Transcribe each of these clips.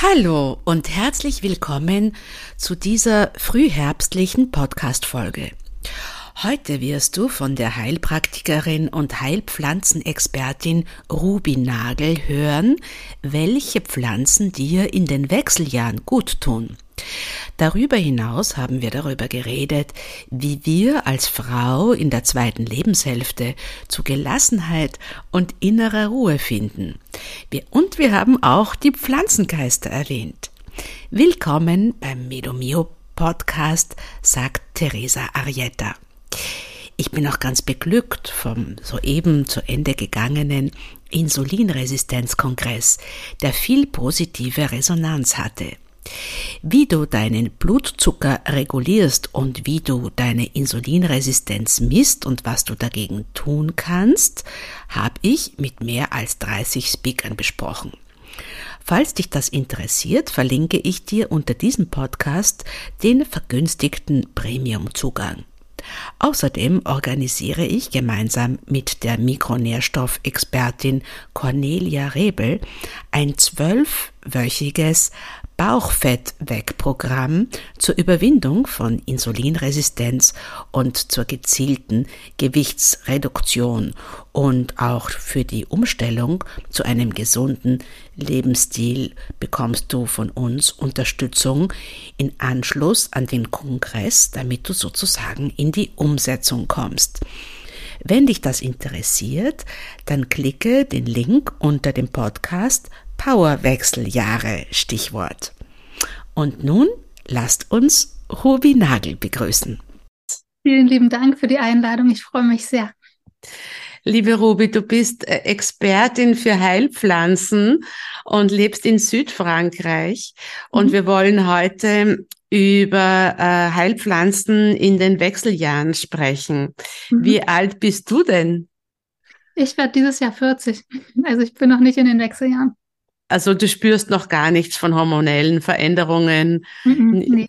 Hallo und herzlich willkommen zu dieser frühherbstlichen Podcast-Folge. Heute wirst du von der Heilpraktikerin und Heilpflanzenexpertin Ruby Nagel hören, welche Pflanzen dir in den Wechseljahren gut tun. Darüber hinaus haben wir darüber geredet, wie wir als Frau in der zweiten Lebenshälfte zu Gelassenheit und innerer Ruhe finden. Und wir haben auch die Pflanzengeister erwähnt. Willkommen beim Medomio Podcast, sagt Teresa Arietta. Ich bin auch ganz beglückt vom soeben zu Ende gegangenen Insulinresistenzkongress, der viel positive Resonanz hatte. Wie du deinen Blutzucker regulierst und wie du deine Insulinresistenz misst und was du dagegen tun kannst, habe ich mit mehr als 30 Speakern besprochen. Falls dich das interessiert, verlinke ich dir unter diesem Podcast den vergünstigten Premium-Zugang. Außerdem organisiere ich gemeinsam mit der Mikronährstoffexpertin Cornelia Rebel ein zwölfwöchiges Bauchfett-Weg-Programm zur Überwindung von Insulinresistenz und zur gezielten Gewichtsreduktion und auch für die Umstellung zu einem gesunden Lebensstil bekommst du von uns Unterstützung in Anschluss an den Kongress, damit du sozusagen in die Umsetzung kommst. Wenn dich das interessiert, dann klicke den Link unter dem Podcast Powerwechseljahre Stichwort. Und nun lasst uns Ruby Nagel begrüßen. Vielen lieben Dank für die Einladung. Ich freue mich sehr. Liebe Ruby, du bist äh, Expertin für Heilpflanzen und lebst in Südfrankreich. Und mhm. wir wollen heute über äh, Heilpflanzen in den Wechseljahren sprechen. Mhm. Wie alt bist du denn? Ich werde dieses Jahr 40. Also ich bin noch nicht in den Wechseljahren. Also du spürst noch gar nichts von hormonellen Veränderungen. Mhm, nee.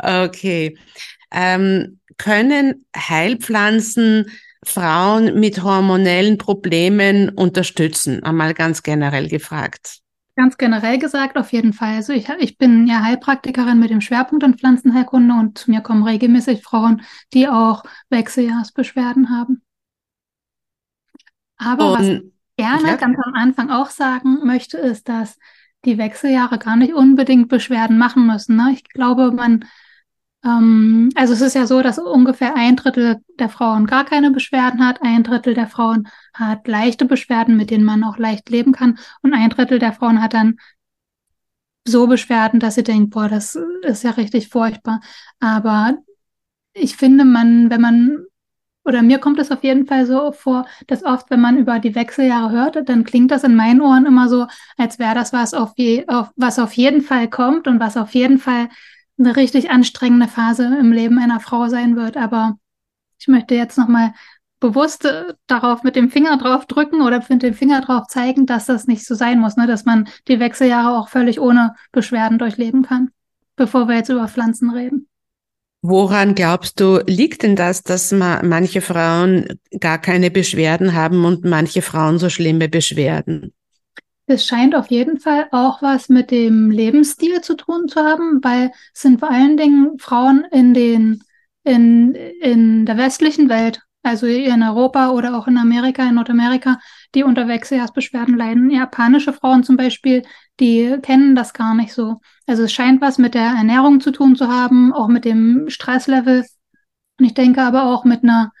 Okay. Ähm, können Heilpflanzen Frauen mit hormonellen Problemen unterstützen? Einmal ganz generell gefragt. Ganz generell gesagt, auf jeden Fall. Also ich, ich bin ja Heilpraktikerin mit dem Schwerpunkt in Pflanzenheilkunde und zu mir kommen regelmäßig Frauen, die auch Wechseljahrsbeschwerden haben. Aber und, was gerne ja. ganz am Anfang auch sagen möchte, ist, dass die Wechseljahre gar nicht unbedingt Beschwerden machen müssen. Ne? Ich glaube, man, ähm, also es ist ja so, dass ungefähr ein Drittel der Frauen gar keine Beschwerden hat, ein Drittel der Frauen hat leichte Beschwerden, mit denen man auch leicht leben kann, und ein Drittel der Frauen hat dann so Beschwerden, dass sie denkt, boah, das ist ja richtig furchtbar. Aber ich finde, man, wenn man oder mir kommt es auf jeden Fall so vor, dass oft, wenn man über die Wechseljahre hört, dann klingt das in meinen Ohren immer so, als wäre das was auf, je, auf, was auf jeden Fall kommt und was auf jeden Fall eine richtig anstrengende Phase im Leben einer Frau sein wird. Aber ich möchte jetzt nochmal bewusst äh, darauf mit dem Finger drauf drücken oder mit dem Finger drauf zeigen, dass das nicht so sein muss, ne? dass man die Wechseljahre auch völlig ohne Beschwerden durchleben kann, bevor wir jetzt über Pflanzen reden. Woran glaubst du, liegt denn das, dass manche Frauen gar keine Beschwerden haben und manche Frauen so schlimme Beschwerden? Es scheint auf jeden Fall auch was mit dem Lebensstil zu tun zu haben, weil es sind vor allen Dingen Frauen in den in, in der westlichen Welt, also in Europa oder auch in Amerika, in Nordamerika, die unter Wechseljahrsbeschwerden leiden. Japanische Frauen zum Beispiel, die kennen das gar nicht so. Also es scheint was mit der Ernährung zu tun zu haben, auch mit dem Stresslevel. Und ich denke aber auch mit einer,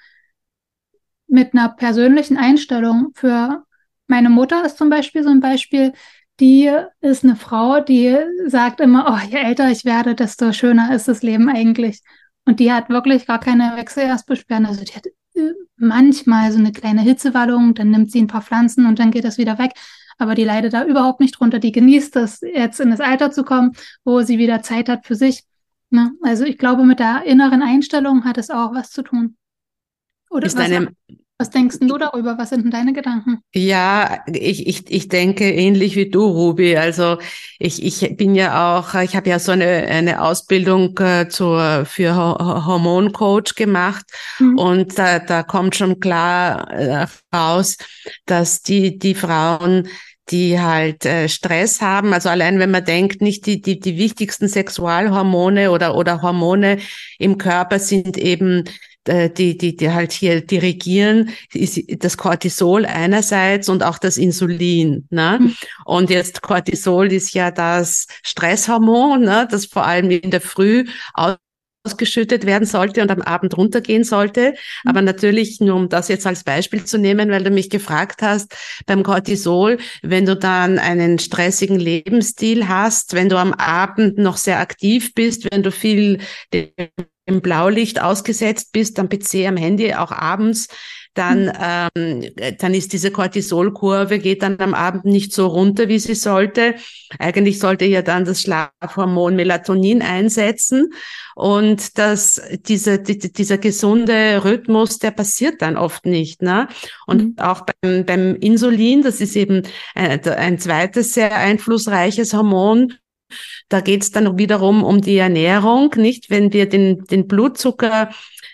mit einer persönlichen Einstellung. Für meine Mutter ist zum Beispiel so ein Beispiel, die ist eine Frau, die sagt immer, oh, je älter ich werde, desto schöner ist das Leben eigentlich. Und die hat wirklich gar keine Wechseljahrsbeschwerden. Also die hat manchmal so eine kleine Hitzewallung, dann nimmt sie ein paar Pflanzen und dann geht das wieder weg aber die leidet da überhaupt nicht drunter. Die genießt es, jetzt in das Alter zu kommen, wo sie wieder Zeit hat für sich. Ne? Also ich glaube, mit der inneren Einstellung hat es auch was zu tun. Oder ist was, deine, was denkst du darüber? Was sind denn deine Gedanken? Ja, ich, ich, ich denke ähnlich wie du, Ruby. Also ich, ich bin ja auch, ich habe ja so eine, eine Ausbildung äh, zur, für Hormoncoach gemacht mhm. und da, da kommt schon klar äh, raus, dass die, die Frauen die halt äh, Stress haben. Also allein wenn man denkt, nicht die, die, die wichtigsten Sexualhormone oder, oder Hormone im Körper sind eben die, die, die halt hier dirigieren, ist das Cortisol einerseits und auch das Insulin. Ne? Mhm. Und jetzt Cortisol ist ja das Stresshormon, ne? das vor allem in der Früh ausgeschüttet werden sollte und am Abend runtergehen sollte. Mhm. Aber natürlich, nur um das jetzt als Beispiel zu nehmen, weil du mich gefragt hast, beim Cortisol, wenn du dann einen stressigen Lebensstil hast, wenn du am Abend noch sehr aktiv bist, wenn du viel im Blaulicht ausgesetzt bist, am PC, am Handy, auch abends, dann, mhm. ähm, dann ist diese Cortisolkurve geht dann am Abend nicht so runter, wie sie sollte. Eigentlich sollte ja dann das Schlafhormon Melatonin einsetzen und das, diese, die, dieser gesunde Rhythmus, der passiert dann oft nicht. Ne? Und mhm. auch beim, beim Insulin, das ist eben ein, ein zweites sehr einflussreiches Hormon, da geht es dann wiederum um die Ernährung, nicht? Wenn wir den, den Blutzucker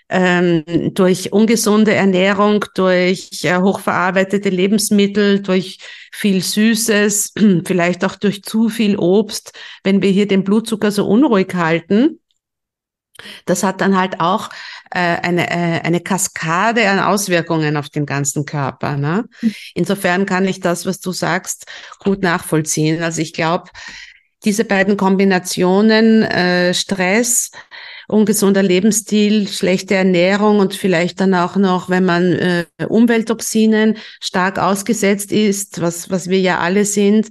ähm, durch ungesunde Ernährung, durch äh, hochverarbeitete Lebensmittel, durch viel Süßes, vielleicht auch durch zu viel Obst, wenn wir hier den Blutzucker so unruhig halten, das hat dann halt auch äh, eine, äh, eine Kaskade an Auswirkungen auf den ganzen Körper. Ne? Mhm. Insofern kann ich das, was du sagst, gut nachvollziehen. Also ich glaube, diese beiden Kombinationen äh, Stress, ungesunder Lebensstil, schlechte Ernährung und vielleicht dann auch noch, wenn man äh, Umwelttoxinen stark ausgesetzt ist, was, was wir ja alle sind.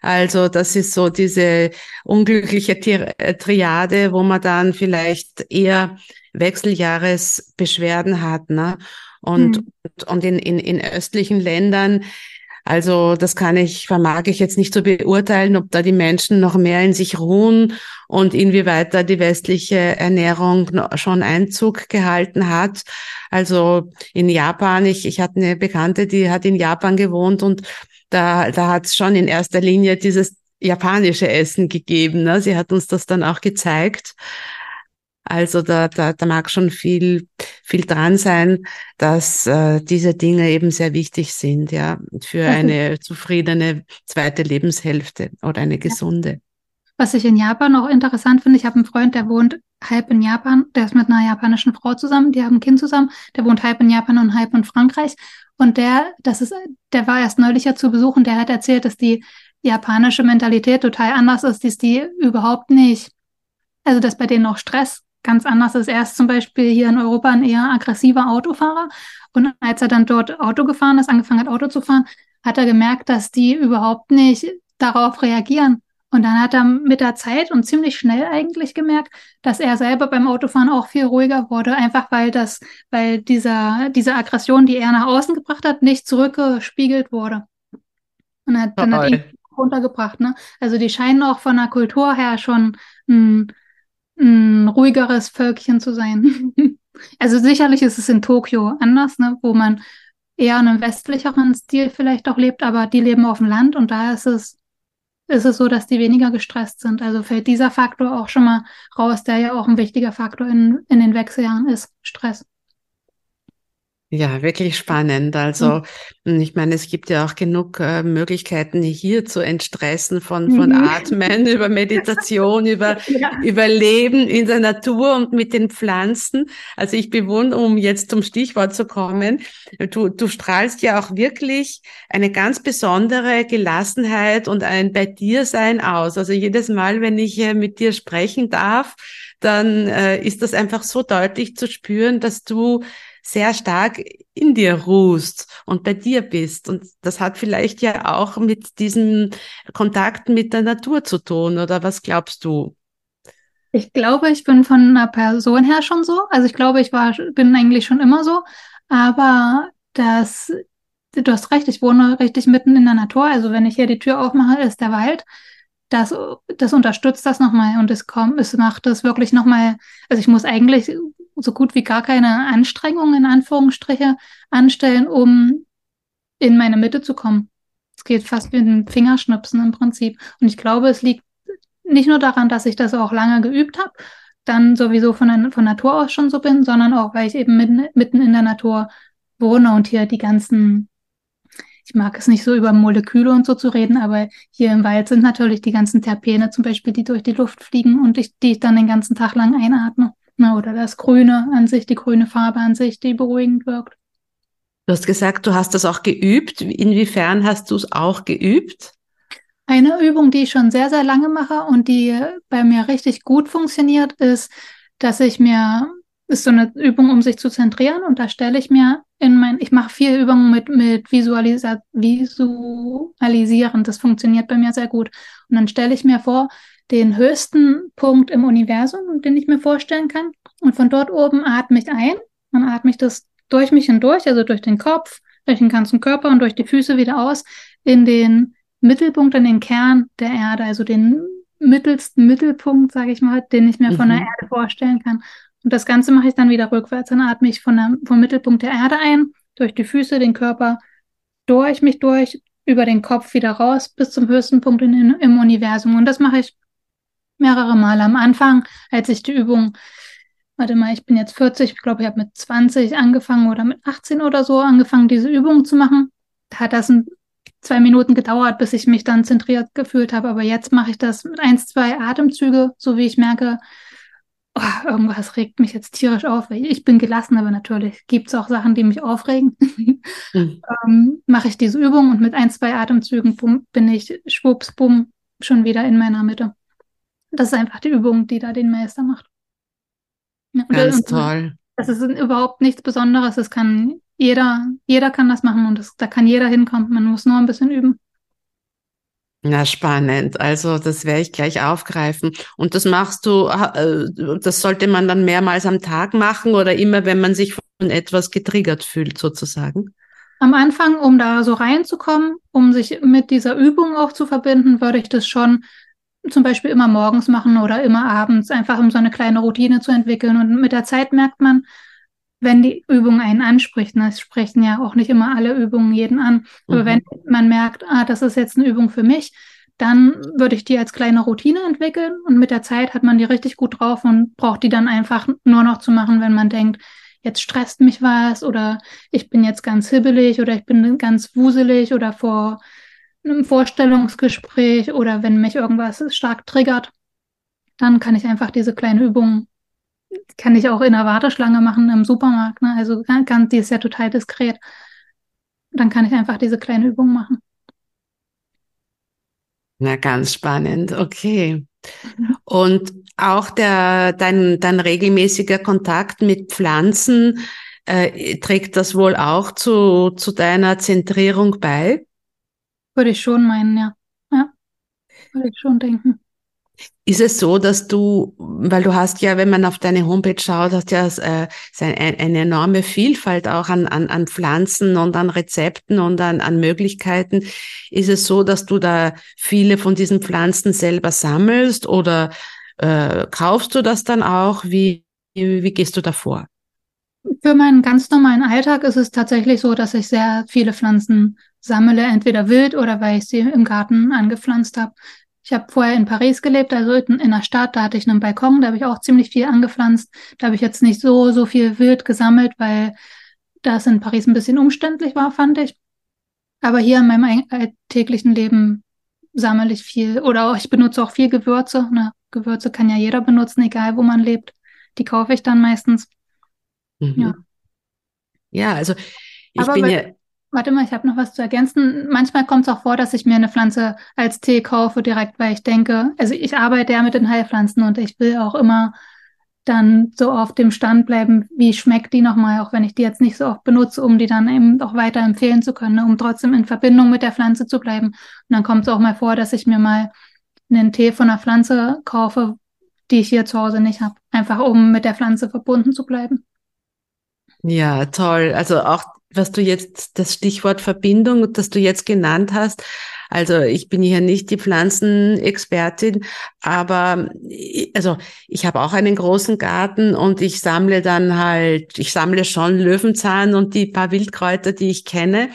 Also das ist so diese unglückliche äh, Triade, wo man dann vielleicht eher Wechseljahresbeschwerden hat. Ne? Und, hm. und in, in, in östlichen Ländern also das kann ich, vermag ich jetzt nicht so beurteilen, ob da die Menschen noch mehr in sich ruhen und inwieweit da die westliche Ernährung schon Einzug gehalten hat. Also in Japan, ich, ich hatte eine Bekannte, die hat in Japan gewohnt und da, da hat es schon in erster Linie dieses japanische Essen gegeben. Ne? Sie hat uns das dann auch gezeigt. Also da, da, da mag schon viel, viel dran sein, dass äh, diese Dinge eben sehr wichtig sind, ja, für eine zufriedene zweite Lebenshälfte oder eine gesunde. Was ich in Japan auch interessant finde, ich habe einen Freund, der wohnt halb in Japan, der ist mit einer japanischen Frau zusammen, die haben ein Kind zusammen, der wohnt halb in Japan und halb in Frankreich. Und der, das ist, der war erst neulich ja zu besuchen, der hat erzählt, dass die japanische Mentalität total anders ist, dass die überhaupt nicht, also dass bei denen auch Stress ganz anders ist. Er ist zum Beispiel hier in Europa ein eher aggressiver Autofahrer. Und als er dann dort Auto gefahren ist, angefangen hat, Auto zu fahren, hat er gemerkt, dass die überhaupt nicht darauf reagieren. Und dann hat er mit der Zeit und ziemlich schnell eigentlich gemerkt, dass er selber beim Autofahren auch viel ruhiger wurde, einfach weil das, weil dieser, diese Aggression, die er nach außen gebracht hat, nicht zurückgespiegelt wurde. Und er hat, dann hat ihn runtergebracht, ne? Also die scheinen auch von der Kultur her schon ein ein ruhigeres Völkchen zu sein. also sicherlich ist es in Tokio anders, ne, wo man eher einen westlicheren Stil vielleicht auch lebt, aber die leben auf dem Land und da ist es, ist es so, dass die weniger gestresst sind. Also fällt dieser Faktor auch schon mal raus, der ja auch ein wichtiger Faktor in, in den Wechseljahren ist, Stress. Ja, wirklich spannend. Also, mhm. ich meine, es gibt ja auch genug äh, Möglichkeiten hier zu entstressen von, von mhm. Atmen über Meditation, über, ja. über Leben in der Natur und mit den Pflanzen. Also ich bewundere, um jetzt zum Stichwort zu kommen, du, du strahlst ja auch wirklich eine ganz besondere Gelassenheit und ein bei dir sein aus. Also jedes Mal, wenn ich äh, mit dir sprechen darf, dann äh, ist das einfach so deutlich zu spüren, dass du sehr stark in dir ruhst und bei dir bist. Und das hat vielleicht ja auch mit diesem Kontakt mit der Natur zu tun, oder was glaubst du? Ich glaube, ich bin von einer Person her schon so. Also ich glaube, ich war, bin eigentlich schon immer so. Aber das, du hast recht, ich wohne richtig mitten in der Natur. Also wenn ich hier die Tür aufmache, ist der Wald. Das, das unterstützt das nochmal und es kommt, es macht es wirklich nochmal, also ich muss eigentlich so gut wie gar keine Anstrengungen in Anführungsstriche anstellen, um in meine Mitte zu kommen. Es geht fast wie ein Fingerschnipsen im Prinzip. Und ich glaube, es liegt nicht nur daran, dass ich das auch lange geübt habe, dann sowieso von, von Natur aus schon so bin, sondern auch, weil ich eben mitten, mitten in der Natur wohne und hier die ganzen, ich mag es nicht so über Moleküle und so zu reden, aber hier im Wald sind natürlich die ganzen Terpene zum Beispiel, die durch die Luft fliegen und ich, die ich dann den ganzen Tag lang einatme. Na, oder das Grüne an sich, die grüne Farbe an sich, die beruhigend wirkt. Du hast gesagt, du hast das auch geübt. Inwiefern hast du es auch geübt? Eine Übung, die ich schon sehr, sehr lange mache und die bei mir richtig gut funktioniert, ist, dass ich mir, ist so eine Übung, um sich zu zentrieren und da stelle ich mir in mein, ich mache viel Übungen mit, mit Visualisa Visualisieren. Das funktioniert bei mir sehr gut. Und dann stelle ich mir vor, den höchsten Punkt im Universum, den ich mir vorstellen kann. Und von dort oben atme ich ein. Dann atme ich das durch mich hindurch, also durch den Kopf, durch den ganzen Körper und durch die Füße wieder aus, in den Mittelpunkt, in den Kern der Erde, also den mittelsten Mittelpunkt, sage ich mal, den ich mir mhm. von der mhm. Erde vorstellen kann. Und das Ganze mache ich dann wieder rückwärts. Dann atme ich von der, vom Mittelpunkt der Erde ein, durch die Füße, den Körper, durch mich durch, über den Kopf wieder raus, bis zum höchsten Punkt in, im Universum. Und das mache ich mehrere Male am Anfang, als ich die Übung, warte mal, ich bin jetzt 40, ich glaube, ich habe mit 20 angefangen oder mit 18 oder so angefangen, diese Übung zu machen. Da hat das ein, zwei Minuten gedauert, bis ich mich dann zentriert gefühlt habe. Aber jetzt mache ich das mit eins, zwei Atemzüge, so wie ich merke, oh, irgendwas regt mich jetzt tierisch auf. Ich bin gelassen, aber natürlich gibt es auch Sachen, die mich aufregen. mhm. ähm, Mache ich diese Übung und mit ein, zwei Atemzügen bumm, bin ich schwupps, bumm, schon wieder in meiner Mitte. Das ist einfach die Übung, die da den Meister macht. Ganz und, toll. Das ist überhaupt nichts Besonderes. Es kann jeder, jeder kann das machen und das, da kann jeder hinkommen. Man muss nur ein bisschen üben. Na, spannend. Also, das werde ich gleich aufgreifen. Und das machst du, äh, das sollte man dann mehrmals am Tag machen oder immer, wenn man sich von etwas getriggert fühlt, sozusagen? Am Anfang, um da so reinzukommen, um sich mit dieser Übung auch zu verbinden, würde ich das schon zum Beispiel immer morgens machen oder immer abends, einfach um so eine kleine Routine zu entwickeln. Und mit der Zeit merkt man, wenn die Übung einen anspricht, ne, es sprechen ja auch nicht immer alle Übungen jeden an, aber mhm. wenn man merkt, ah, das ist jetzt eine Übung für mich, dann würde ich die als kleine Routine entwickeln und mit der Zeit hat man die richtig gut drauf und braucht die dann einfach nur noch zu machen, wenn man denkt, jetzt stresst mich was oder ich bin jetzt ganz hibbelig oder ich bin ganz wuselig oder vor einem Vorstellungsgespräch oder wenn mich irgendwas stark triggert, dann kann ich einfach diese kleine Übung kann ich auch in der Warteschlange machen im Supermarkt. Ne? Also kann, die ist ja total diskret. Dann kann ich einfach diese kleine Übung machen. Na, ganz spannend. Okay. Und auch der, dein, dein regelmäßiger Kontakt mit Pflanzen äh, trägt das wohl auch zu, zu deiner Zentrierung bei? Würde ich schon meinen, ja. Ja, würde ich schon denken. Ist es so, dass du, weil du hast ja, wenn man auf deine Homepage schaut, hast ja äh, eine, eine enorme Vielfalt auch an, an, an Pflanzen und an Rezepten und an, an Möglichkeiten. Ist es so, dass du da viele von diesen Pflanzen selber sammelst oder äh, kaufst du das dann auch? Wie, wie, wie gehst du da vor? Für meinen ganz normalen Alltag ist es tatsächlich so, dass ich sehr viele Pflanzen sammle, entweder wild oder weil ich sie im Garten angepflanzt habe. Ich habe vorher in Paris gelebt, also in, in der Stadt, da hatte ich einen Balkon, da habe ich auch ziemlich viel angepflanzt. Da habe ich jetzt nicht so, so viel wild gesammelt, weil das in Paris ein bisschen umständlich war, fand ich. Aber hier in meinem alltäglichen Leben sammle ich viel oder auch, ich benutze auch viel Gewürze. Ne? Gewürze kann ja jeder benutzen, egal wo man lebt. Die kaufe ich dann meistens. Mhm. Ja. Ja, also ich Aber bin ja Warte mal, ich habe noch was zu ergänzen. Manchmal kommt es auch vor, dass ich mir eine Pflanze als Tee kaufe, direkt, weil ich denke, also ich arbeite ja mit den Heilpflanzen und ich will auch immer dann so auf dem Stand bleiben, wie schmeckt die nochmal, auch wenn ich die jetzt nicht so oft benutze, um die dann eben auch weiter empfehlen zu können, ne, um trotzdem in Verbindung mit der Pflanze zu bleiben. Und dann kommt es auch mal vor, dass ich mir mal einen Tee von einer Pflanze kaufe, die ich hier zu Hause nicht habe, einfach um mit der Pflanze verbunden zu bleiben. Ja, toll. Also auch was du jetzt, das Stichwort Verbindung, das du jetzt genannt hast. Also ich bin hier nicht die Pflanzenexpertin, aber also ich habe auch einen großen Garten und ich sammle dann halt, ich sammle schon Löwenzahn und die paar Wildkräuter, die ich kenne. Mhm.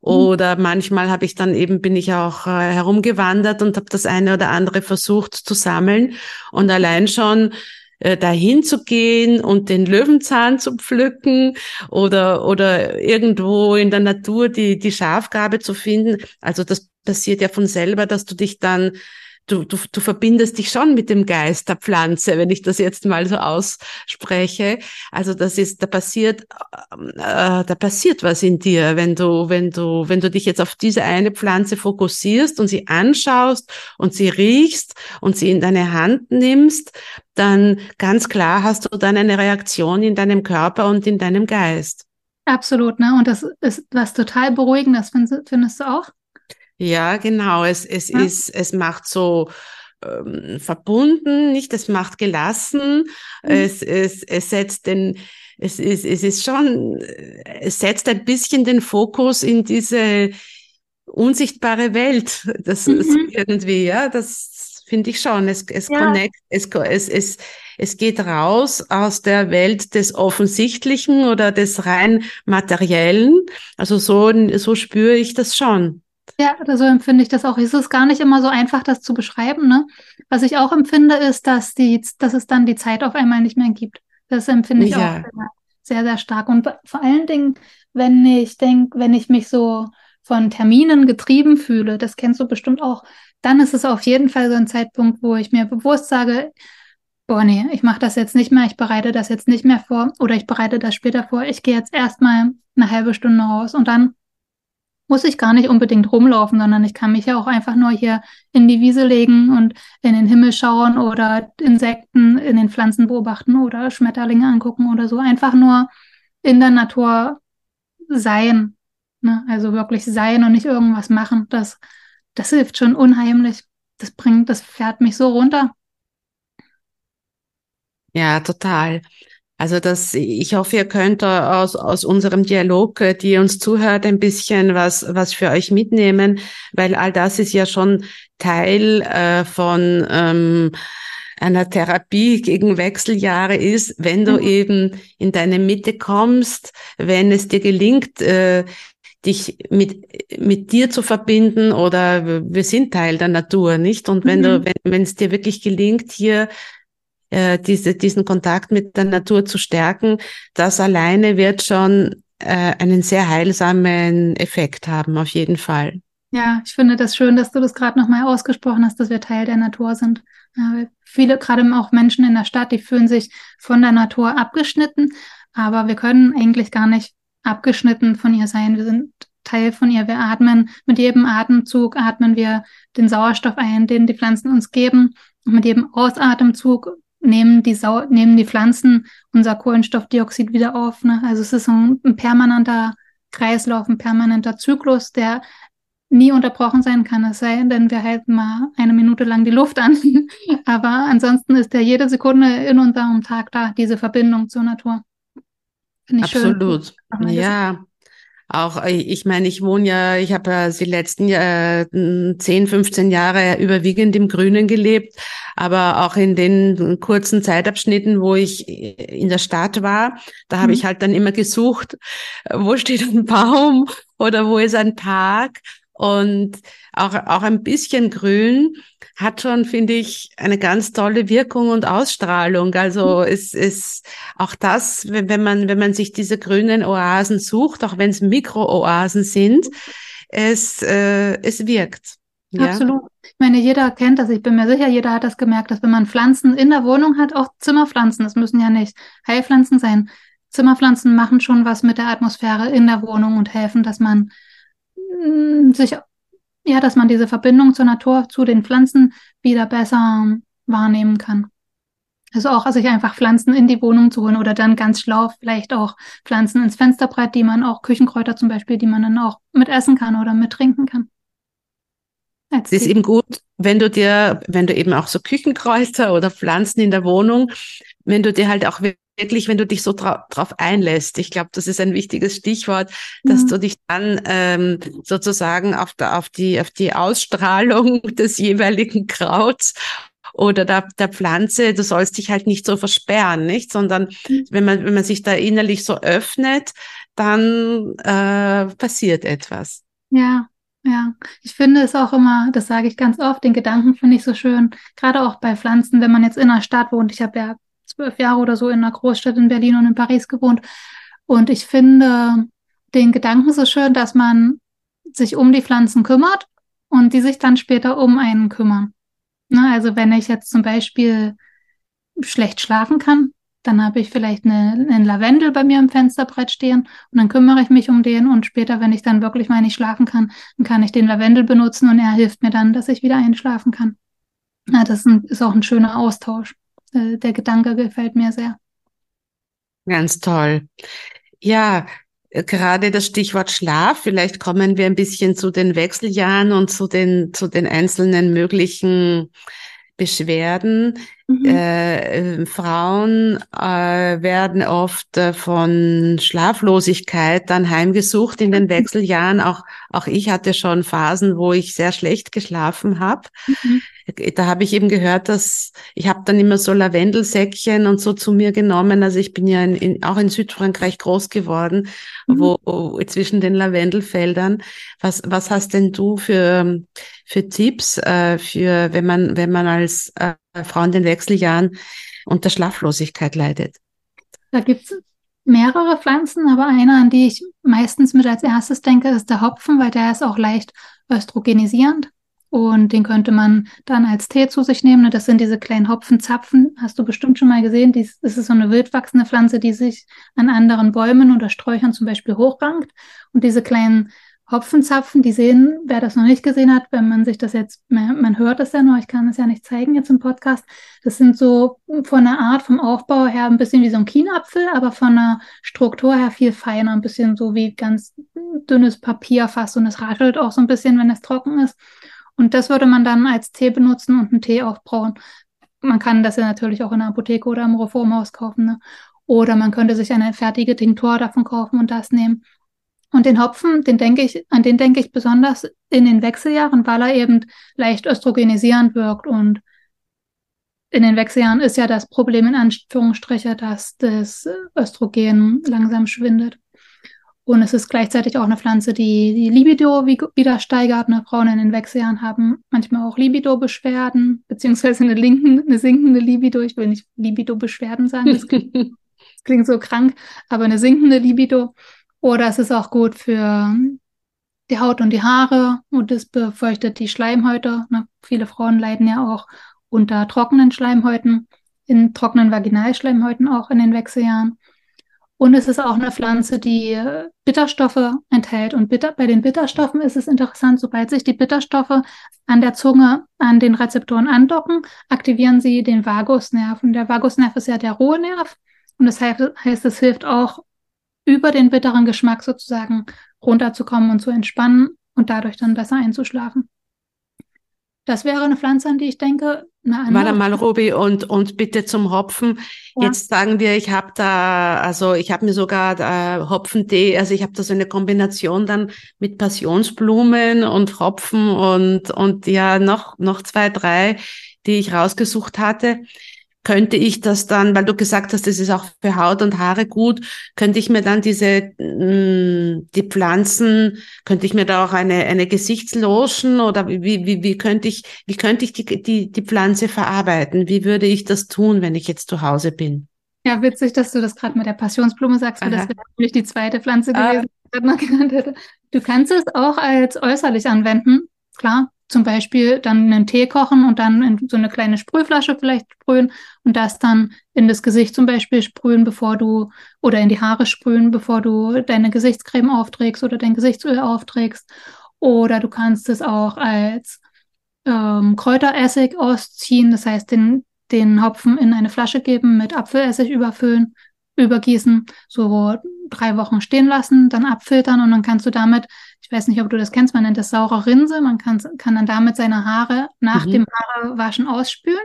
Oder manchmal habe ich dann eben, bin ich auch äh, herumgewandert und habe das eine oder andere versucht zu sammeln. Und allein schon äh, dahin zu gehen und den Löwenzahn zu pflücken oder, oder irgendwo in der Natur die, die Schafgabe zu finden. Also das passiert ja von selber, dass du dich dann du, du, du verbindest dich schon mit dem Geist der Pflanze, wenn ich das jetzt mal so ausspreche. Also das ist, da passiert, äh, da passiert was in dir, wenn du, wenn du, wenn du dich jetzt auf diese eine Pflanze fokussierst und sie anschaust und sie riechst und sie in deine Hand nimmst, dann ganz klar hast du dann eine Reaktion in deinem Körper und in deinem Geist. Absolut, ne? Und das ist was total beruhigendes, findest, findest du auch? Ja, genau. Es, es ja. ist, es macht so ähm, verbunden, nicht? Es macht gelassen. Mhm. Es, es, es setzt den, es ist, es ist schon, es setzt ein bisschen den Fokus in diese unsichtbare Welt. Das mhm. ist irgendwie, ja, das finde ich schon. Es, es ja. connect, es, es, es, es geht raus aus der Welt des Offensichtlichen oder des rein Materiellen. Also so, so spüre ich das schon. Ja, so empfinde ich das auch. Es ist gar nicht immer so einfach, das zu beschreiben. Ne? Was ich auch empfinde, ist, dass, die, dass es dann die Zeit auf einmal nicht mehr gibt. Das empfinde ich ja. auch sehr, sehr stark. Und vor allen Dingen, wenn ich denke, wenn ich mich so von Terminen getrieben fühle, das kennst du bestimmt auch, dann ist es auf jeden Fall so ein Zeitpunkt, wo ich mir bewusst sage, boah, nee, ich mache das jetzt nicht mehr, ich bereite das jetzt nicht mehr vor oder ich bereite das später vor. Ich gehe jetzt erstmal eine halbe Stunde raus und dann muss ich gar nicht unbedingt rumlaufen, sondern ich kann mich ja auch einfach nur hier in die Wiese legen und in den Himmel schauen oder Insekten in den Pflanzen beobachten oder Schmetterlinge angucken oder so. Einfach nur in der Natur sein. Ne? Also wirklich sein und nicht irgendwas machen. Das, das hilft schon unheimlich. Das bringt, das fährt mich so runter. Ja, total. Also das, ich hoffe, ihr könnt aus, aus unserem Dialog, äh, die uns zuhört, ein bisschen was, was für euch mitnehmen, weil all das ist ja schon Teil äh, von ähm, einer Therapie gegen Wechseljahre ist, wenn du mhm. eben in deine Mitte kommst, wenn es dir gelingt, äh, dich mit, mit dir zu verbinden oder wir sind Teil der Natur, nicht? Und wenn mhm. du, wenn, wenn es dir wirklich gelingt, hier äh, diese, diesen Kontakt mit der Natur zu stärken, das alleine wird schon äh, einen sehr heilsamen Effekt haben, auf jeden Fall. Ja, ich finde das schön, dass du das gerade nochmal ausgesprochen hast, dass wir Teil der Natur sind. Ja, viele, gerade auch Menschen in der Stadt, die fühlen sich von der Natur abgeschnitten, aber wir können eigentlich gar nicht abgeschnitten von ihr sein. Wir sind Teil von ihr. Wir atmen mit jedem Atemzug, atmen wir den Sauerstoff ein, den die Pflanzen uns geben. Und mit jedem Ausatemzug nehmen die, Sau nehmen die Pflanzen unser Kohlenstoffdioxid wieder auf. Ne? Also es ist ein, ein permanenter Kreislauf, ein permanenter Zyklus, der nie unterbrochen sein kann, es sei denn, wir halten mal eine Minute lang die Luft an. Aber ansonsten ist ja jede Sekunde in unserem Tag da, diese Verbindung zur Natur. Absolut. Schön. Ja. Auch, äh, ich meine, ich wohne ja, ich habe ja die letzten äh, 10, 15 Jahre überwiegend im Grünen gelebt, aber auch in den kurzen Zeitabschnitten, wo ich in der Stadt war, da habe mhm. ich halt dann immer gesucht, wo steht ein Baum oder wo ist ein Park und auch, auch ein bisschen Grün hat schon, finde ich, eine ganz tolle Wirkung und Ausstrahlung. Also mhm. es ist auch das, wenn, wenn man, wenn man sich diese grünen Oasen sucht, auch wenn es Mikrooasen sind, es, äh, es wirkt. Ja? Absolut. Ich meine, jeder kennt das. Ich bin mir sicher, jeder hat das gemerkt, dass wenn man Pflanzen in der Wohnung hat, auch Zimmerpflanzen, das müssen ja nicht Heilpflanzen sein. Zimmerpflanzen machen schon was mit der Atmosphäre in der Wohnung und helfen, dass man sich ja, dass man diese Verbindung zur Natur, zu den Pflanzen wieder besser wahrnehmen kann. Also auch sich einfach Pflanzen in die Wohnung zu holen oder dann ganz schlau vielleicht auch Pflanzen ins Fensterbrett, die man auch Küchenkräuter zum Beispiel, die man dann auch mit essen kann oder mit trinken kann. Es ist eben gut, wenn du dir, wenn du eben auch so Küchenkräuter oder Pflanzen in der Wohnung, wenn du dir halt auch wirklich, wenn du dich so dra drauf einlässt. Ich glaube, das ist ein wichtiges Stichwort, dass mhm. du dich dann ähm, sozusagen auf, der, auf, die, auf die Ausstrahlung des jeweiligen Krauts oder der, der Pflanze, du sollst dich halt nicht so versperren, nicht? Sondern mhm. wenn man, wenn man sich da innerlich so öffnet, dann äh, passiert etwas. Ja, ja, ich finde es auch immer, das sage ich ganz oft, den Gedanken finde ich so schön, gerade auch bei Pflanzen, wenn man jetzt in einer Stadt wohnt. Ich habe ja zwölf Jahre oder so in einer Großstadt in Berlin und in Paris gewohnt. Und ich finde den Gedanken so schön, dass man sich um die Pflanzen kümmert und die sich dann später um einen kümmern. Ne, also wenn ich jetzt zum Beispiel schlecht schlafen kann, dann habe ich vielleicht eine, einen Lavendel bei mir im Fensterbrett stehen und dann kümmere ich mich um den und später, wenn ich dann wirklich mal nicht schlafen kann, dann kann ich den Lavendel benutzen und er hilft mir dann, dass ich wieder einschlafen kann. Ja, das ist, ein, ist auch ein schöner Austausch. Äh, der Gedanke gefällt mir sehr. Ganz toll. Ja, gerade das Stichwort Schlaf. Vielleicht kommen wir ein bisschen zu den Wechseljahren und zu den, zu den einzelnen möglichen Beschwerden. Mhm. Äh, Frauen äh, werden oft äh, von Schlaflosigkeit dann heimgesucht in den Wechseljahren. Auch, auch ich hatte schon Phasen, wo ich sehr schlecht geschlafen habe. Mhm. Da habe ich eben gehört, dass ich habe dann immer so Lavendelsäckchen und so zu mir genommen. Also ich bin ja in, in, auch in Südfrankreich groß geworden, mhm. wo, wo zwischen den Lavendelfeldern. Was, was hast denn du für, für Tipps äh, für, wenn man, wenn man als äh, Frau in den Wechseljahren unter Schlaflosigkeit leidet? Da gibt's mehrere Pflanzen, aber eine, an die ich meistens mit als erstes denke, ist der Hopfen, weil der ist auch leicht östrogenisierend. Und den könnte man dann als Tee zu sich nehmen. Das sind diese kleinen Hopfenzapfen. Hast du bestimmt schon mal gesehen. Dies, das ist so eine wildwachsende Pflanze, die sich an anderen Bäumen oder Sträuchern zum Beispiel hochrankt. Und diese kleinen Hopfenzapfen, die sehen, wer das noch nicht gesehen hat, wenn man sich das jetzt, man hört es ja nur, ich kann es ja nicht zeigen jetzt im Podcast. Das sind so von der Art, vom Aufbau her ein bisschen wie so ein Kienapfel, aber von der Struktur her viel feiner, ein bisschen so wie ganz dünnes Papier fast und es raschelt auch so ein bisschen, wenn es trocken ist. Und das würde man dann als Tee benutzen und einen Tee aufbrauen. Man kann das ja natürlich auch in der Apotheke oder im Reformhaus kaufen. Ne? Oder man könnte sich eine fertige Tinktur davon kaufen und das nehmen. Und den Hopfen, den denke ich, an den denke ich besonders in den Wechseljahren, weil er eben leicht östrogenisierend wirkt. Und in den Wechseljahren ist ja das Problem in Anführungsstriche, dass das Östrogen langsam schwindet. Und es ist gleichzeitig auch eine Pflanze, die die Libido wieder steigert. Ne? Frauen in den Wechseljahren haben manchmal auch Libido-Beschwerden, beziehungsweise eine, linken, eine sinkende Libido. Ich will nicht Libido-Beschwerden sagen, das klingt, das klingt so krank, aber eine sinkende Libido. Oder es ist auch gut für die Haut und die Haare und es befeuchtet die Schleimhäute. Ne? Viele Frauen leiden ja auch unter trockenen Schleimhäuten, in trockenen Vaginalschleimhäuten auch in den Wechseljahren. Und es ist auch eine Pflanze, die Bitterstoffe enthält. Und bitter, bei den Bitterstoffen ist es interessant, sobald sich die Bitterstoffe an der Zunge an den Rezeptoren andocken, aktivieren sie den Vagusnerv. Und der Vagusnerv ist ja der rohe Nerv. Und das heißt, es hilft auch über den bitteren Geschmack sozusagen runterzukommen und zu entspannen und dadurch dann besser einzuschlafen. Das wäre eine Pflanze, an die ich denke. Warte mal, Ruby, und, und bitte zum Hopfen. Ja. Jetzt sagen wir, ich habe da, also ich habe mir sogar äh, Hopfentee, also ich habe da so eine Kombination dann mit Passionsblumen und Hopfen und, und ja, noch, noch zwei, drei, die ich rausgesucht hatte könnte ich das dann, weil du gesagt hast, das ist auch für Haut und Haare gut, könnte ich mir dann diese, mh, mm, die Pflanzen, könnte ich mir da auch eine, eine Gesichtslotion oder wie, wie, wie könnte ich, wie könnte ich die, die, die Pflanze verarbeiten? Wie würde ich das tun, wenn ich jetzt zu Hause bin? Ja, witzig, dass du das gerade mit der Passionsblume sagst, weil Aha. das wäre natürlich die zweite Pflanze ah. gewesen, die ich noch genannt hätte. Du kannst es auch als äußerlich anwenden, klar zum Beispiel dann einen Tee kochen und dann in so eine kleine Sprühflasche vielleicht sprühen und das dann in das Gesicht zum Beispiel sprühen, bevor du oder in die Haare sprühen, bevor du deine Gesichtscreme aufträgst oder dein Gesichtsöl aufträgst. Oder du kannst es auch als ähm, Kräuteressig ausziehen, das heißt den, den Hopfen in eine Flasche geben, mit Apfelessig überfüllen, übergießen, so drei Wochen stehen lassen, dann abfiltern und dann kannst du damit ich weiß nicht, ob du das kennst, man nennt das saure Rinse. Man kann, kann dann damit seine Haare nach mhm. dem Haarewaschen ausspülen.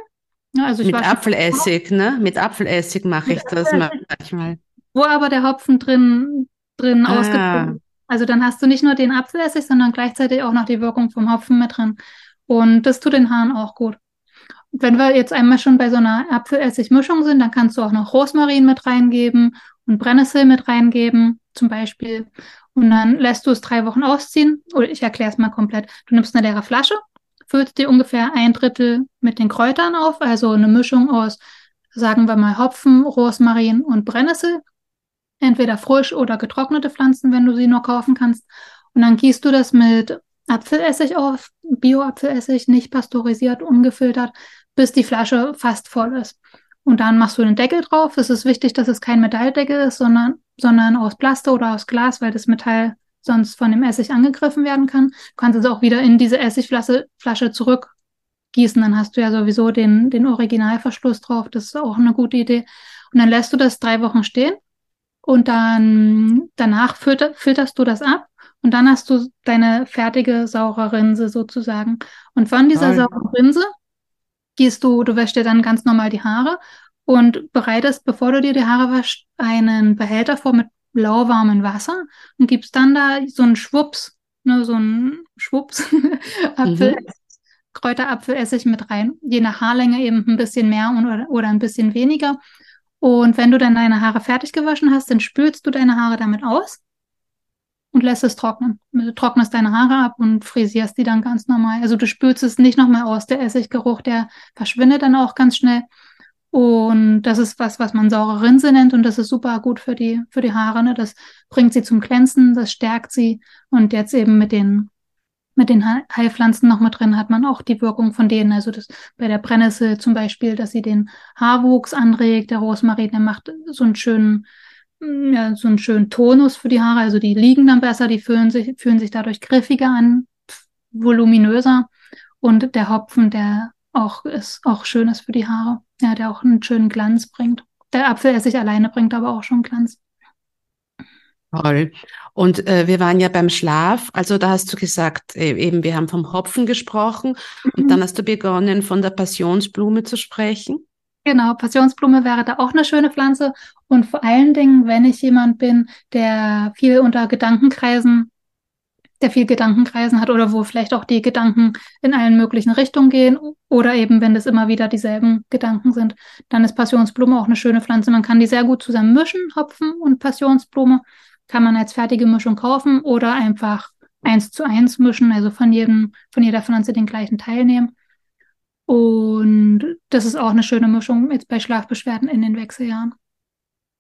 Ja, also Mit Apfelessig, ne? Mit Apfelessig mache ich das manchmal. Wo aber der Hopfen drin, drin ah. ausgetrunken Also dann hast du nicht nur den Apfelessig, sondern gleichzeitig auch noch die Wirkung vom Hopfen mit drin. Und das tut den Haaren auch gut. wenn wir jetzt einmal schon bei so einer Apfelessig-Mischung sind, dann kannst du auch noch Rosmarin mit reingeben und Brennnessel mit reingeben, zum Beispiel. Und dann lässt du es drei Wochen ausziehen. Oder ich erkläre es mal komplett. Du nimmst eine leere Flasche, füllst dir ungefähr ein Drittel mit den Kräutern auf, also eine Mischung aus sagen wir mal Hopfen, Rosmarin und Brennnessel. Entweder frisch oder getrocknete Pflanzen, wenn du sie noch kaufen kannst. Und dann gießt du das mit Apfelessig auf, Bio-Apfelessig, nicht pasteurisiert, ungefiltert, bis die Flasche fast voll ist. Und dann machst du den Deckel drauf. Es ist wichtig, dass es kein Metalldeckel ist, sondern, sondern aus Plaste oder aus Glas, weil das Metall sonst von dem Essig angegriffen werden kann. Du kannst es auch wieder in diese Essigflasche Flasche zurückgießen. Dann hast du ja sowieso den, den Originalverschluss drauf. Das ist auch eine gute Idee. Und dann lässt du das drei Wochen stehen und dann danach filter, filterst du das ab und dann hast du deine fertige saure Rinse sozusagen. Und von dieser Nein. sauren Rinse gehst du, du wäschst dir dann ganz normal die Haare und bereitest, bevor du dir die Haare wäschst, einen Behälter vor mit lauwarmem Wasser und gibst dann da so einen Schwupps, ne, so einen Schwupps Apfel, mhm. Kräuterapfelessig mit rein. Je nach Haarlänge eben ein bisschen mehr und, oder, oder ein bisschen weniger. Und wenn du dann deine Haare fertig gewaschen hast, dann spülst du deine Haare damit aus und lässt es trocknen. Du trocknest deine Haare ab und frisierst die dann ganz normal. Also du spülst es nicht nochmal aus. Der Essiggeruch, der verschwindet dann auch ganz schnell. Und das ist was, was man saure Rinse nennt und das ist super gut für die, für die Haare. Ne? Das bringt sie zum Glänzen, das stärkt sie. Und jetzt eben mit den, mit den Heilpflanzen noch mit drin hat man auch die Wirkung von denen. Also das bei der Brennnessel zum Beispiel, dass sie den Haarwuchs anregt. Der Rosmarin, der macht so einen schönen, ja, so einen schönen Tonus für die Haare. Also die liegen dann besser, die fühlen sich, fühlen sich dadurch griffiger an, voluminöser. Und der Hopfen, der auch ist auch schön ist für die Haare. Ja, der auch einen schönen Glanz bringt. Der Apfelessig alleine bringt aber auch schon Glanz. Toll. Und äh, wir waren ja beim Schlaf, also da hast du gesagt, äh, eben wir haben vom Hopfen gesprochen mhm. und dann hast du begonnen, von der Passionsblume zu sprechen. Genau, Passionsblume wäre da auch eine schöne Pflanze. Und vor allen Dingen, wenn ich jemand bin, der viel unter Gedankenkreisen der viel Gedankenkreisen hat oder wo vielleicht auch die Gedanken in allen möglichen Richtungen gehen oder eben, wenn das immer wieder dieselben Gedanken sind, dann ist Passionsblume auch eine schöne Pflanze. Man kann die sehr gut zusammen mischen, Hopfen und Passionsblume kann man als fertige Mischung kaufen oder einfach eins zu eins mischen, also von jedem, von jeder Pflanze den gleichen Teil nehmen. Und das ist auch eine schöne Mischung jetzt bei Schlafbeschwerden in den Wechseljahren.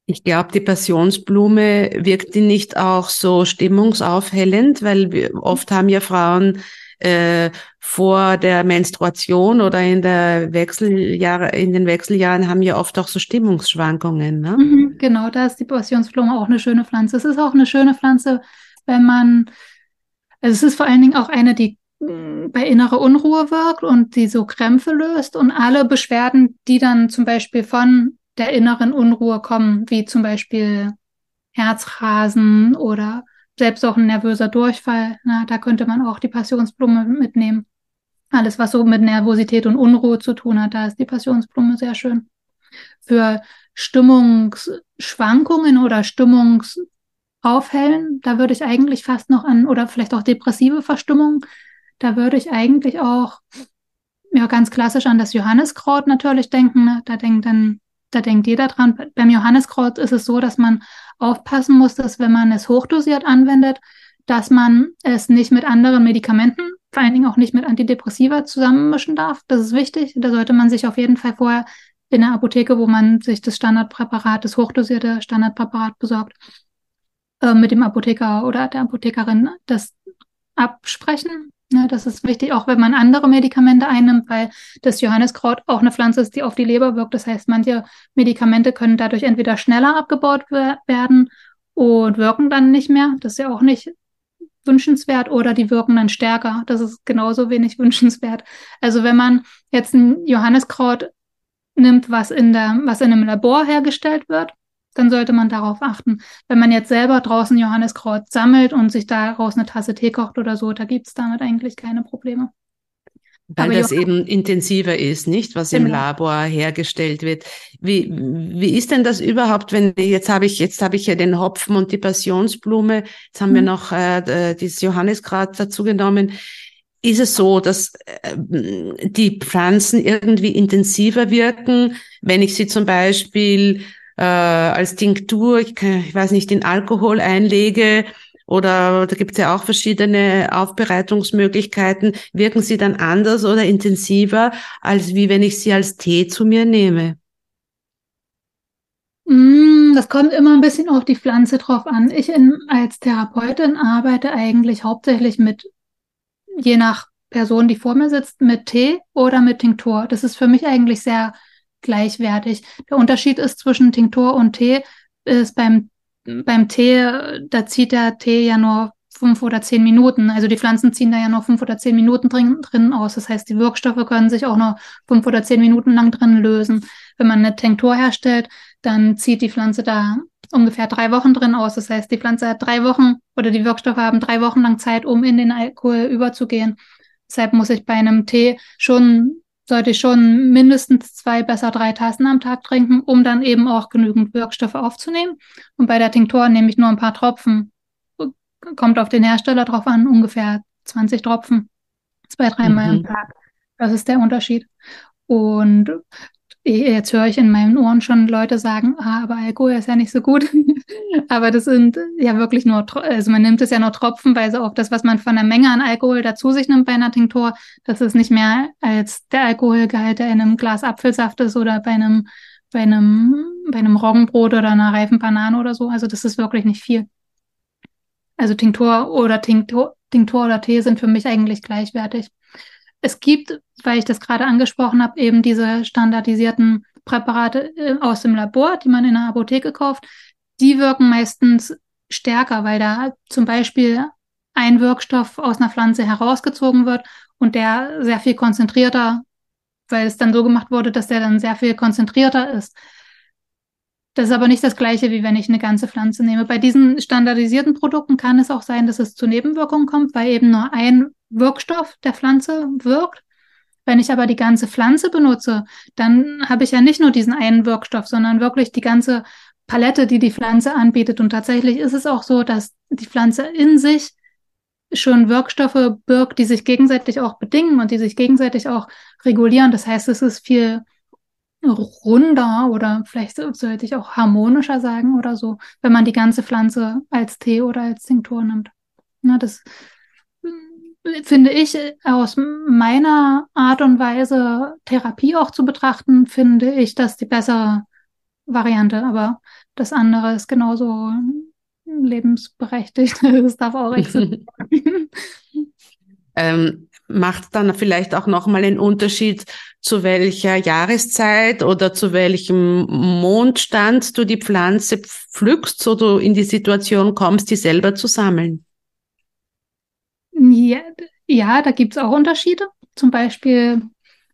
Ich glaube, die Passionsblume wirkt die nicht auch so stimmungsaufhellend, weil wir, oft haben ja Frauen äh, vor der Menstruation oder in der Wechseljahre, in den Wechseljahren haben ja oft auch so Stimmungsschwankungen. Ne? Mhm, genau, da ist die Passionsblume auch eine schöne Pflanze. Es ist auch eine schöne Pflanze, wenn man, also es ist vor allen Dingen auch eine, die mm, bei innerer Unruhe wirkt und die so Krämpfe löst und alle Beschwerden, die dann zum Beispiel von der inneren Unruhe kommen, wie zum Beispiel Herzrasen oder selbst auch ein nervöser Durchfall. Na, da könnte man auch die Passionsblume mitnehmen. Alles, was so mit Nervosität und Unruhe zu tun hat, da ist die Passionsblume sehr schön. Für Stimmungsschwankungen oder Stimmungsaufhellen, da würde ich eigentlich fast noch an, oder vielleicht auch depressive Verstimmungen, da würde ich eigentlich auch ja, ganz klassisch an das Johanniskraut natürlich denken. Ne? Da denkt dann da denkt jeder dran. Beim Johanniskraut ist es so, dass man aufpassen muss, dass wenn man es hochdosiert anwendet, dass man es nicht mit anderen Medikamenten, vor allen Dingen auch nicht mit Antidepressiva zusammenmischen darf. Das ist wichtig. Da sollte man sich auf jeden Fall vorher in der Apotheke, wo man sich das Standardpräparat, das hochdosierte Standardpräparat besorgt, äh, mit dem Apotheker oder der Apothekerin das absprechen, Ne, das ist wichtig, auch wenn man andere Medikamente einnimmt, weil das Johanniskraut auch eine Pflanze ist, die auf die Leber wirkt. Das heißt, manche Medikamente können dadurch entweder schneller abgebaut werden und wirken dann nicht mehr. Das ist ja auch nicht wünschenswert oder die wirken dann stärker. Das ist genauso wenig wünschenswert. Also wenn man jetzt ein Johanniskraut nimmt, was in der, was in einem Labor hergestellt wird, dann sollte man darauf achten. Wenn man jetzt selber draußen Johanniskraut sammelt und sich daraus eine Tasse Tee kocht oder so, da gibt es damit eigentlich keine Probleme. Weil Aber das eben intensiver ist, nicht, was genau. im Labor hergestellt wird. Wie, wie ist denn das überhaupt, wenn jetzt habe ich jetzt habe ich ja den Hopfen und die Passionsblume, jetzt haben mhm. wir noch äh, äh, dieses Johanniskraut dazu genommen. Ist es so, dass äh, die Pflanzen irgendwie intensiver wirken, wenn ich sie zum Beispiel äh, als Tinktur, ich, ich weiß nicht, in Alkohol einlege oder da gibt es ja auch verschiedene Aufbereitungsmöglichkeiten, wirken sie dann anders oder intensiver, als wie wenn ich sie als Tee zu mir nehme? Mm, das kommt immer ein bisschen auf die Pflanze drauf an. Ich in, als Therapeutin arbeite eigentlich hauptsächlich mit, je nach Person, die vor mir sitzt, mit Tee oder mit Tinktur. Das ist für mich eigentlich sehr gleichwertig. Der Unterschied ist zwischen Tinktur und Tee ist beim, beim Tee, da zieht der Tee ja nur fünf oder zehn Minuten. Also die Pflanzen ziehen da ja nur fünf oder zehn Minuten drin, drin aus. Das heißt, die Wirkstoffe können sich auch nur fünf oder zehn Minuten lang drin lösen. Wenn man eine Tinktur herstellt, dann zieht die Pflanze da ungefähr drei Wochen drin aus. Das heißt, die Pflanze hat drei Wochen oder die Wirkstoffe haben drei Wochen lang Zeit, um in den Alkohol überzugehen. Deshalb muss ich bei einem Tee schon, sollte ich schon mindestens zwei, besser drei Tassen am Tag trinken, um dann eben auch genügend Wirkstoffe aufzunehmen. Und bei der Tinktur nehme ich nur ein paar Tropfen. Kommt auf den Hersteller drauf an, ungefähr 20 Tropfen, zwei, dreimal mhm. am Tag. Das ist der Unterschied. Und Jetzt höre ich in meinen Ohren schon Leute sagen, ah, aber Alkohol ist ja nicht so gut. aber das sind ja wirklich nur, also man nimmt es ja nur tropfenweise auf. Das, was man von der Menge an Alkohol dazu sich nimmt bei einer Tinktur, das ist nicht mehr als der Alkoholgehalt, der in einem Glas Apfelsaft ist oder bei einem, bei einem, bei einem Roggenbrot oder einer reifen Banane oder so. Also das ist wirklich nicht viel. Also Tinktur oder Tinktur, Tinktur oder Tee sind für mich eigentlich gleichwertig. Es gibt, weil ich das gerade angesprochen habe, eben diese standardisierten Präparate äh, aus dem Labor, die man in der Apotheke kauft. Die wirken meistens stärker, weil da zum Beispiel ein Wirkstoff aus einer Pflanze herausgezogen wird und der sehr viel konzentrierter, weil es dann so gemacht wurde, dass der dann sehr viel konzentrierter ist. Das ist aber nicht das gleiche, wie wenn ich eine ganze Pflanze nehme. Bei diesen standardisierten Produkten kann es auch sein, dass es zu Nebenwirkungen kommt, weil eben nur ein Wirkstoff der Pflanze wirkt. Wenn ich aber die ganze Pflanze benutze, dann habe ich ja nicht nur diesen einen Wirkstoff, sondern wirklich die ganze Palette, die die Pflanze anbietet. Und tatsächlich ist es auch so, dass die Pflanze in sich schon Wirkstoffe birgt, die sich gegenseitig auch bedingen und die sich gegenseitig auch regulieren. Das heißt, es ist viel runder oder vielleicht sollte ich auch harmonischer sagen oder so, wenn man die ganze Pflanze als Tee oder als Tinktur nimmt. Ja, das finde ich aus meiner Art und Weise Therapie auch zu betrachten, finde ich das die bessere Variante. Aber das andere ist genauso lebensberechtigt. Das darf auch existieren. ähm, macht dann vielleicht auch nochmal einen Unterschied, zu welcher Jahreszeit oder zu welchem Mondstand du die Pflanze pflückst, so du in die Situation kommst, die selber zu sammeln? Ja, da gibt es auch Unterschiede. Zum Beispiel,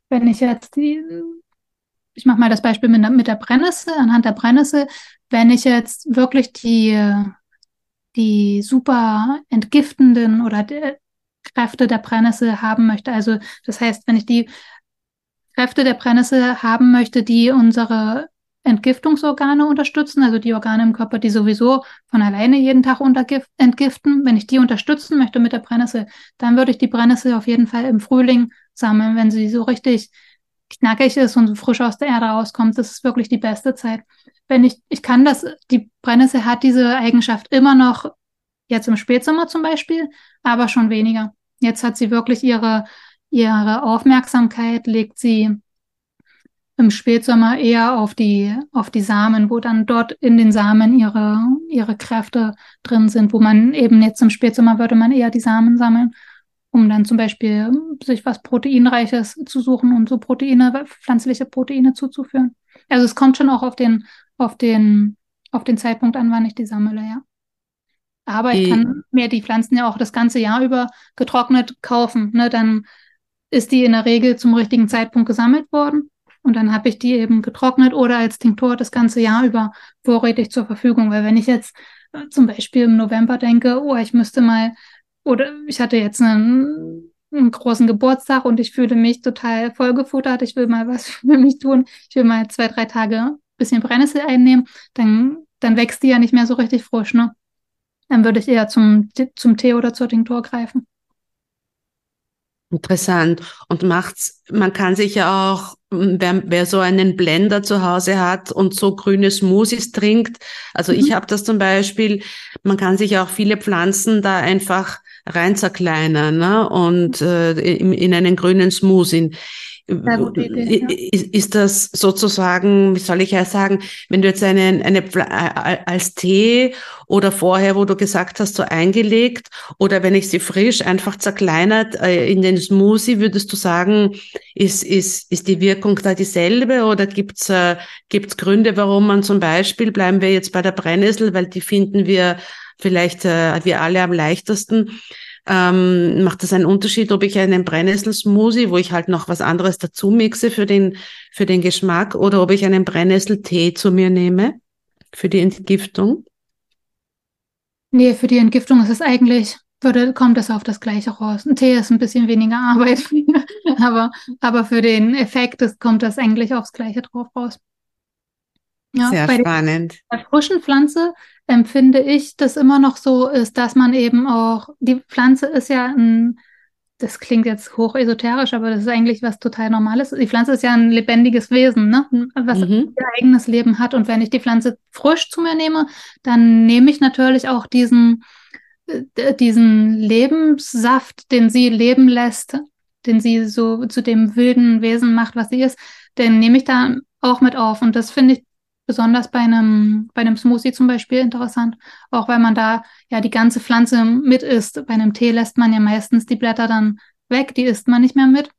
wenn ich jetzt die, ich mache mal das Beispiel mit, mit der Brennnessel, anhand der Brennnessel, wenn ich jetzt wirklich die, die super entgiftenden oder Kräfte der Brennnessel haben möchte. Also das heißt, wenn ich die Kräfte der Brennnessel haben möchte, die unsere Entgiftungsorgane unterstützen, also die Organe im Körper, die sowieso von alleine jeden Tag entgiften. Wenn ich die unterstützen möchte mit der Brennnessel, dann würde ich die Brennnessel auf jeden Fall im Frühling sammeln, wenn sie so richtig knackig ist und frisch aus der Erde rauskommt. Das ist wirklich die beste Zeit. Wenn ich, ich kann das, die Brennnessel hat diese Eigenschaft immer noch jetzt im Spätsommer zum Beispiel, aber schon weniger. Jetzt hat sie wirklich ihre, ihre Aufmerksamkeit, legt sie im Spätsommer eher auf die, auf die Samen, wo dann dort in den Samen ihre, ihre Kräfte drin sind, wo man eben jetzt im Spätsommer würde man eher die Samen sammeln, um dann zum Beispiel sich was Proteinreiches zu suchen und so Proteine, pflanzliche Proteine zuzuführen. Also es kommt schon auch auf den, auf den, auf den Zeitpunkt an, wann ich die sammle, ja. Aber ich kann mir die Pflanzen ja auch das ganze Jahr über getrocknet kaufen. Ne? Dann ist die in der Regel zum richtigen Zeitpunkt gesammelt worden. Und dann habe ich die eben getrocknet oder als Tinktur das ganze Jahr über vorrätig zur Verfügung. Weil wenn ich jetzt äh, zum Beispiel im November denke, oh, ich müsste mal, oder ich hatte jetzt einen, einen großen Geburtstag und ich fühle mich total vollgefuttert, ich will mal was für mich tun, ich will mal zwei, drei Tage bisschen Brennnessel einnehmen, dann, dann wächst die ja nicht mehr so richtig frisch, ne? dann würde ich eher zum, zum Tee oder zur Tinktur greifen. Interessant. Und macht's, man kann sich ja auch, wer, wer so einen Blender zu Hause hat und so grüne Smoothies trinkt, also mhm. ich habe das zum Beispiel, man kann sich auch viele Pflanzen da einfach rein zerkleinern ne? und äh, in, in einen grünen Smoothie. Idee, ja. ist, das sozusagen, wie soll ich ja sagen, wenn du jetzt einen, eine, als Tee oder vorher, wo du gesagt hast, so eingelegt oder wenn ich sie frisch einfach zerkleinert äh, in den Smoothie, würdest du sagen, ist, ist, ist die Wirkung da dieselbe oder gibt's äh, gibt's Gründe, warum man zum Beispiel, bleiben wir jetzt bei der Brennnessel, weil die finden wir vielleicht äh, wir alle am leichtesten, ähm, macht das einen Unterschied, ob ich einen Brennnesselsmoothie, wo ich halt noch was anderes dazu mixe für den, für den Geschmack, oder ob ich einen Brennnesseltee zu mir nehme für die Entgiftung? Nee, für die Entgiftung ist es eigentlich, würde, kommt es auf das Gleiche raus. Ein Tee ist ein bisschen weniger Arbeit, aber, aber für den Effekt ist, kommt das eigentlich aufs Gleiche drauf raus. Ja, Sehr bei spannend. Der, bei frischen Pflanze empfinde ich, dass immer noch so ist, dass man eben auch, die Pflanze ist ja ein, das klingt jetzt hoch esoterisch, aber das ist eigentlich was total Normales. Die Pflanze ist ja ein lebendiges Wesen, ne? was mhm. ihr eigenes Leben hat. Und wenn ich die Pflanze frisch zu mir nehme, dann nehme ich natürlich auch diesen, äh, diesen Lebenssaft, den sie leben lässt, den sie so zu dem wilden Wesen macht, was sie ist, den nehme ich da auch mit auf. Und das finde ich besonders bei einem, bei einem Smoothie zum Beispiel interessant, auch weil man da ja die ganze Pflanze mit isst. Bei einem Tee lässt man ja meistens die Blätter dann weg, die isst man nicht mehr mit.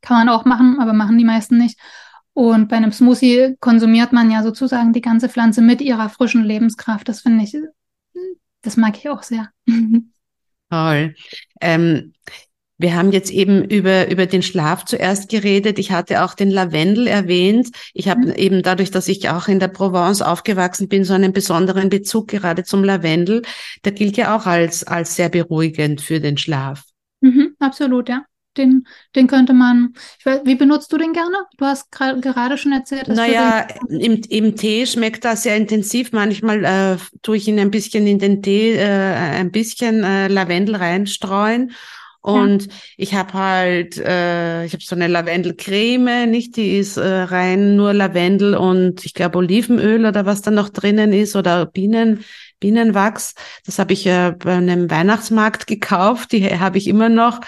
Kann man auch machen, aber machen die meisten nicht. Und bei einem Smoothie konsumiert man ja sozusagen die ganze Pflanze mit ihrer frischen Lebenskraft. Das finde ich, das mag ich auch sehr. Toll. Ähm, wir haben jetzt eben über, über den Schlaf zuerst geredet. Ich hatte auch den Lavendel erwähnt. Ich habe mhm. eben dadurch, dass ich auch in der Provence aufgewachsen bin, so einen besonderen Bezug gerade zum Lavendel. Der gilt ja auch als, als sehr beruhigend für den Schlaf. Mhm, absolut, ja. Den, den könnte man, weiß, wie benutzt du den gerne? Du hast gerade schon erzählt. Dass naja, im, im Tee schmeckt das sehr intensiv. Manchmal äh, tue ich ihn ein bisschen in den Tee, äh, ein bisschen äh, Lavendel reinstreuen und ja. ich habe halt, äh, ich habe so eine Lavendelcreme, nicht? Die ist äh, rein nur Lavendel und ich glaube Olivenöl oder was da noch drinnen ist oder Bienen, Bienenwachs. Das habe ich äh, bei einem Weihnachtsmarkt gekauft, die habe ich immer noch.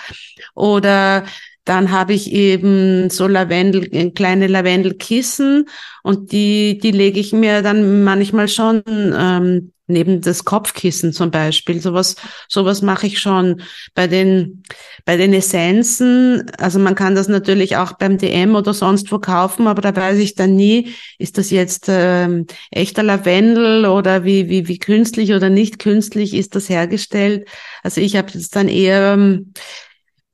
Oder dann habe ich eben so Lavendel, äh, kleine Lavendelkissen und die, die lege ich mir dann manchmal schon ähm, neben das Kopfkissen zum Beispiel. Sowas, sowas mache ich schon bei den, bei den Essenzen. Also man kann das natürlich auch beim DM oder sonst wo kaufen, aber da weiß ich dann nie, ist das jetzt ähm, echter Lavendel oder wie, wie, wie künstlich oder nicht künstlich ist das hergestellt. Also ich habe jetzt dann eher ähm,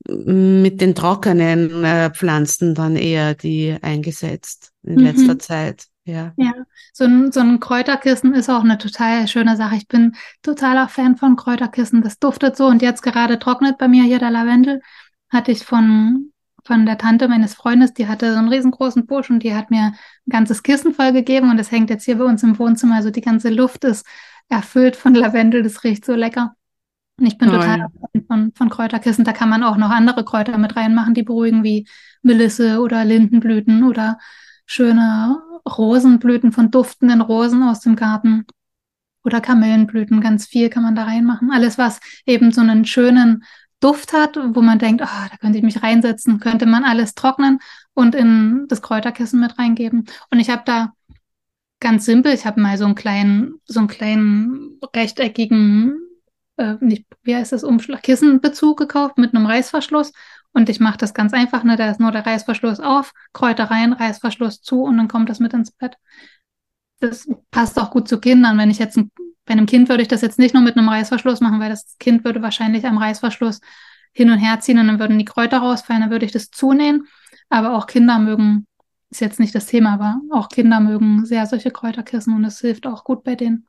mit den trockenen äh, Pflanzen dann eher die eingesetzt in mhm. letzter Zeit. Ja. ja, so ein, so ein Kräuterkissen ist auch eine total schöne Sache. Ich bin totaler Fan von Kräuterkissen. Das duftet so und jetzt gerade trocknet bei mir hier der Lavendel. Hatte ich von, von der Tante meines Freundes, die hatte so einen riesengroßen Busch und die hat mir ein ganzes Kissen voll gegeben und das hängt jetzt hier bei uns im Wohnzimmer. Also die ganze Luft ist erfüllt von Lavendel. Das riecht so lecker. Und ich bin Toll. total von, von Kräuterkissen. Da kann man auch noch andere Kräuter mit reinmachen, die beruhigen, wie Melisse oder Lindenblüten oder schöne Rosenblüten von duftenden Rosen aus dem Garten oder Kamillenblüten, ganz viel kann man da reinmachen. Alles, was eben so einen schönen Duft hat, wo man denkt, oh, da könnte ich mich reinsetzen, könnte man alles trocknen und in das Kräuterkissen mit reingeben. Und ich habe da ganz simpel, ich habe mal so einen kleinen, so einen kleinen rechteckigen, äh, nicht, wie heißt das, Umschlag, Kissenbezug gekauft mit einem Reißverschluss und ich mache das ganz einfach, ne? Da ist nur der Reißverschluss auf, Kräuter rein, Reißverschluss zu und dann kommt das mit ins Bett. Das passt auch gut zu Kindern. Wenn ich jetzt ein, bei einem Kind würde ich das jetzt nicht nur mit einem Reißverschluss machen, weil das Kind würde wahrscheinlich am Reißverschluss hin und her ziehen und dann würden die Kräuter rausfallen, dann würde ich das zunähen. Aber auch Kinder mögen, ist jetzt nicht das Thema, aber auch Kinder mögen sehr solche Kräuterkissen und es hilft auch gut bei denen.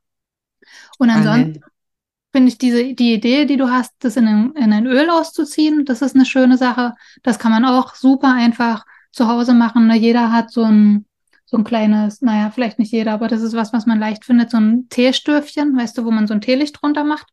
Und ansonsten finde ich diese, die Idee, die du hast, das in ein, in ein Öl auszuziehen, das ist eine schöne Sache. Das kann man auch super einfach zu Hause machen. Ne? Jeder hat so ein, so ein kleines, naja, vielleicht nicht jeder, aber das ist was, was man leicht findet, so ein Teestöfchen, weißt du, wo man so ein Teelicht drunter macht.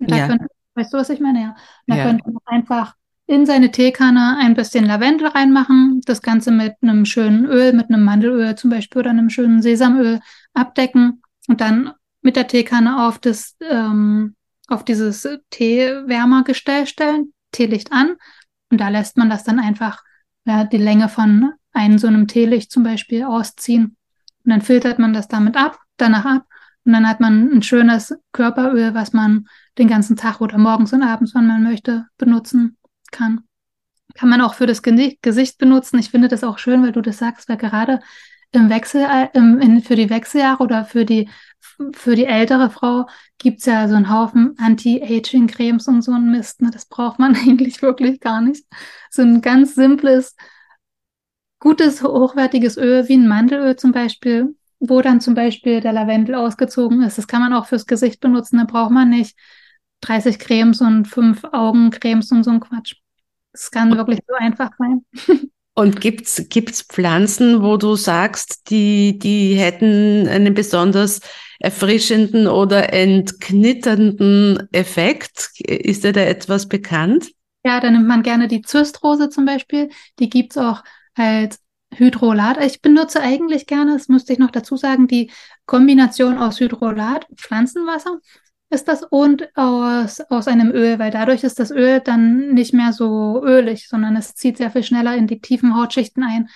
Und da ja. könnte, weißt du, was ich meine? Ja. Da ja. könnte man einfach in seine Teekanne ein bisschen Lavendel reinmachen, das Ganze mit einem schönen Öl, mit einem Mandelöl zum Beispiel oder einem schönen Sesamöl abdecken und dann mit der Teekanne auf das, ähm, auf dieses Teewärmergestell stellen, Teelicht an und da lässt man das dann einfach ja, die Länge von einem so einem Teelicht zum Beispiel ausziehen. Und dann filtert man das damit ab, danach ab. Und dann hat man ein schönes Körperöl, was man den ganzen Tag oder morgens und abends, wenn man möchte, benutzen kann. Kann man auch für das Gesicht benutzen. Ich finde das auch schön, weil du das sagst, weil gerade im Wechsel, äh, im, in, für die Wechseljahre oder für die, für die ältere Frau gibt's ja so einen Haufen Anti-Aging-Cremes und so ein Mist. Ne? Das braucht man eigentlich wirklich gar nicht. So ein ganz simples, gutes, hochwertiges Öl, wie ein Mandelöl zum Beispiel, wo dann zum Beispiel der Lavendel ausgezogen ist. Das kann man auch fürs Gesicht benutzen. Da braucht man nicht 30 Cremes und fünf Augencremes und so ein Quatsch. Es kann wirklich so einfach sein. Und gibt's gibt's Pflanzen, wo du sagst, die die hätten einen besonders erfrischenden oder entknitternden Effekt? Ist dir da etwas bekannt? Ja, da nimmt man gerne die Zystrose zum Beispiel. Die gibt's auch als Hydrolat. Ich benutze eigentlich gerne, das müsste ich noch dazu sagen, die Kombination aus Hydrolat, Pflanzenwasser ist das und aus, aus einem Öl, weil dadurch ist das Öl dann nicht mehr so ölig, sondern es zieht sehr viel schneller in die tiefen Hautschichten ein.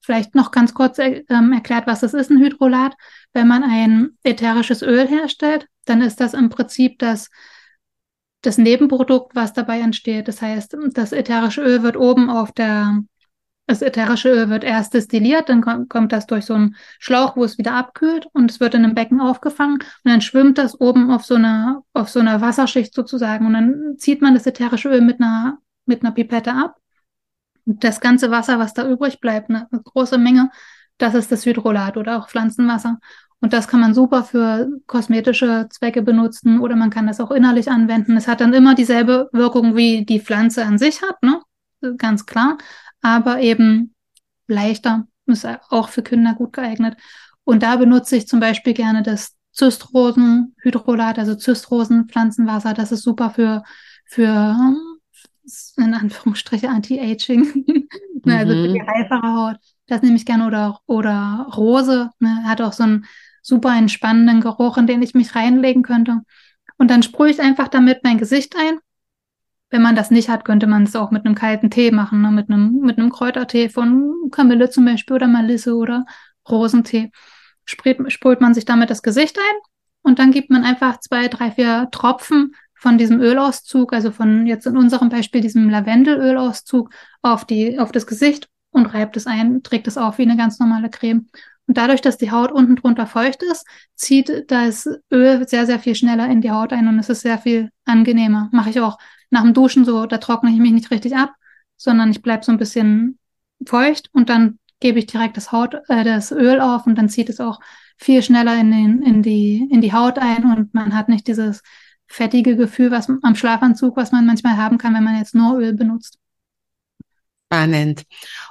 Vielleicht noch ganz kurz äh, erklärt, was das ist, ein Hydrolat. Wenn man ein ätherisches Öl herstellt, dann ist das im Prinzip das, das Nebenprodukt, was dabei entsteht. Das heißt, das ätherische Öl wird oben auf der das ätherische Öl wird erst destilliert, dann kommt das durch so einen Schlauch, wo es wieder abkühlt und es wird in einem Becken aufgefangen und dann schwimmt das oben auf so einer, auf so einer Wasserschicht sozusagen und dann zieht man das ätherische Öl mit einer, mit einer Pipette ab. Und das ganze Wasser, was da übrig bleibt, eine, eine große Menge, das ist das Hydrolat oder auch Pflanzenwasser. Und das kann man super für kosmetische Zwecke benutzen oder man kann das auch innerlich anwenden. Es hat dann immer dieselbe Wirkung, wie die Pflanze an sich hat, ne? Ganz klar aber eben leichter, ist auch für Kinder gut geeignet. Und da benutze ich zum Beispiel gerne das Zystrosenhydrolat, also Zystrosenpflanzenwasser. Das ist super für, für in Anführungsstriche Anti-Aging, ne, also für die mhm. reifere Haut. Das nehme ich gerne oder, oder Rose, ne, hat auch so einen super entspannenden Geruch, in den ich mich reinlegen könnte. Und dann sprühe ich einfach damit mein Gesicht ein wenn man das nicht hat, könnte man es auch mit einem kalten Tee machen, ne? mit einem, mit einem Kräutertee von Kamille zum Beispiel oder Melisse oder Rosentee. Sprüht, sprüht man sich damit das Gesicht ein und dann gibt man einfach zwei, drei, vier Tropfen von diesem Ölauszug, also von jetzt in unserem Beispiel diesem Lavendelölauszug auf die, auf das Gesicht und reibt es ein, trägt es auf wie eine ganz normale Creme. Und dadurch, dass die Haut unten drunter feucht ist, zieht das Öl sehr, sehr viel schneller in die Haut ein und es ist sehr viel angenehmer. Mache ich auch nach dem Duschen so, da trockne ich mich nicht richtig ab, sondern ich bleib so ein bisschen feucht und dann gebe ich direkt das Haut, äh, das Öl auf und dann zieht es auch viel schneller in, den, in, die, in die Haut ein und man hat nicht dieses fettige Gefühl was am Schlafanzug, was man manchmal haben kann, wenn man jetzt nur Öl benutzt. Spannend.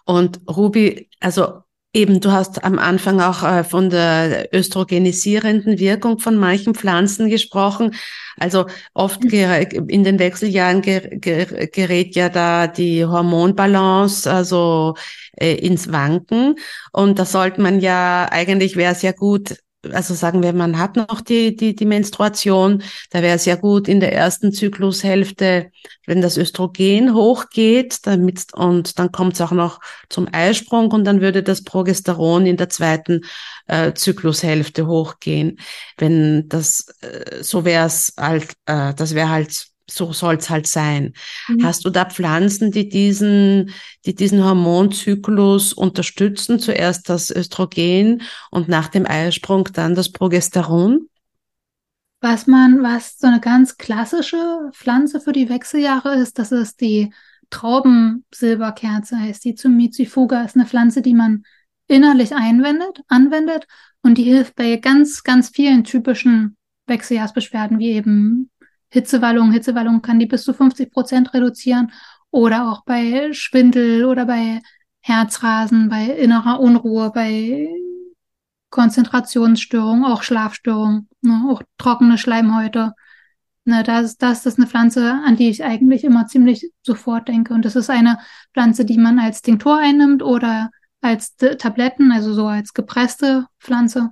Und Ruby, also Eben, du hast am Anfang auch äh, von der östrogenisierenden Wirkung von manchen Pflanzen gesprochen. Also oft mhm. in den Wechseljahren gerät ja da die Hormonbalance also äh, ins Wanken. Und da sollte man ja, eigentlich wäre es ja gut, also sagen wir, man hat noch die, die, die Menstruation, da wäre es ja gut in der ersten Zyklushälfte, wenn das Östrogen hochgeht, damit, und dann kommt es auch noch zum Eisprung und dann würde das Progesteron in der zweiten äh, Zyklushälfte hochgehen. Wenn das, äh, so wäre es halt, äh, das wäre halt so soll's halt sein. Mhm. Hast du da Pflanzen, die diesen, die diesen Hormonzyklus unterstützen? Zuerst das Östrogen und nach dem Eisprung dann das Progesteron? Was man, was so eine ganz klassische Pflanze für die Wechseljahre ist, das ist die Traubensilberkerze, heißt die Zumicifuga, ist eine Pflanze, die man innerlich einwendet, anwendet und die hilft bei ganz, ganz vielen typischen Wechseljahrsbeschwerden, wie eben Hitzewallung. Hitzewallung kann die bis zu 50 Prozent reduzieren oder auch bei Schwindel oder bei Herzrasen, bei innerer Unruhe, bei Konzentrationsstörungen, auch Schlafstörungen, ne, auch trockene Schleimhäute. Ne, das, das ist eine Pflanze, an die ich eigentlich immer ziemlich sofort denke. Und das ist eine Pflanze, die man als Tinktur einnimmt oder als Tabletten, also so als gepresste Pflanze,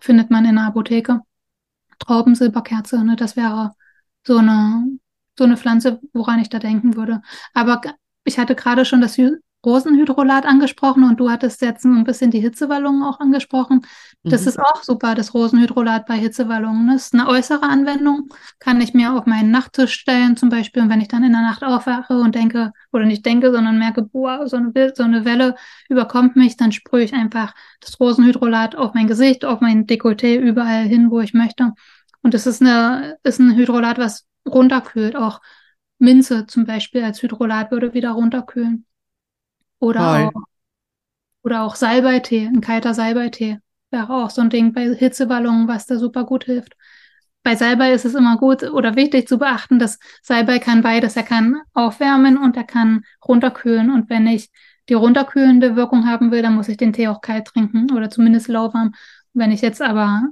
findet man in der Apotheke. Traubensilberkerze, ne, das wäre so eine, so eine Pflanze, woran ich da denken würde. Aber ich hatte gerade schon das Rosenhydrolat angesprochen und du hattest jetzt ein bisschen die Hitzewallungen auch angesprochen. Das mhm. ist auch super, das Rosenhydrolat bei Hitzewallungen. Das ist eine äußere Anwendung, kann ich mir auf meinen Nachttisch stellen zum Beispiel. Und wenn ich dann in der Nacht aufwache und denke, oder nicht denke, sondern merke, boah, so eine, so eine Welle überkommt mich, dann sprühe ich einfach das Rosenhydrolat auf mein Gesicht, auf mein Dekolleté, überall hin, wo ich möchte. Und das ist, eine, ist ein Hydrolat, was runterkühlt. Auch Minze zum Beispiel als Hydrolat würde wieder runterkühlen. Oder auch, oder auch Salbeitee, ein kalter Salbeitee wäre auch so ein Ding bei Hitzewallungen, was da super gut hilft. Bei Salbei ist es immer gut oder wichtig zu beachten, dass Salbei kann beides. Er kann aufwärmen und er kann runterkühlen. Und wenn ich die runterkühlende Wirkung haben will, dann muss ich den Tee auch kalt trinken oder zumindest lauwarm. Wenn ich jetzt aber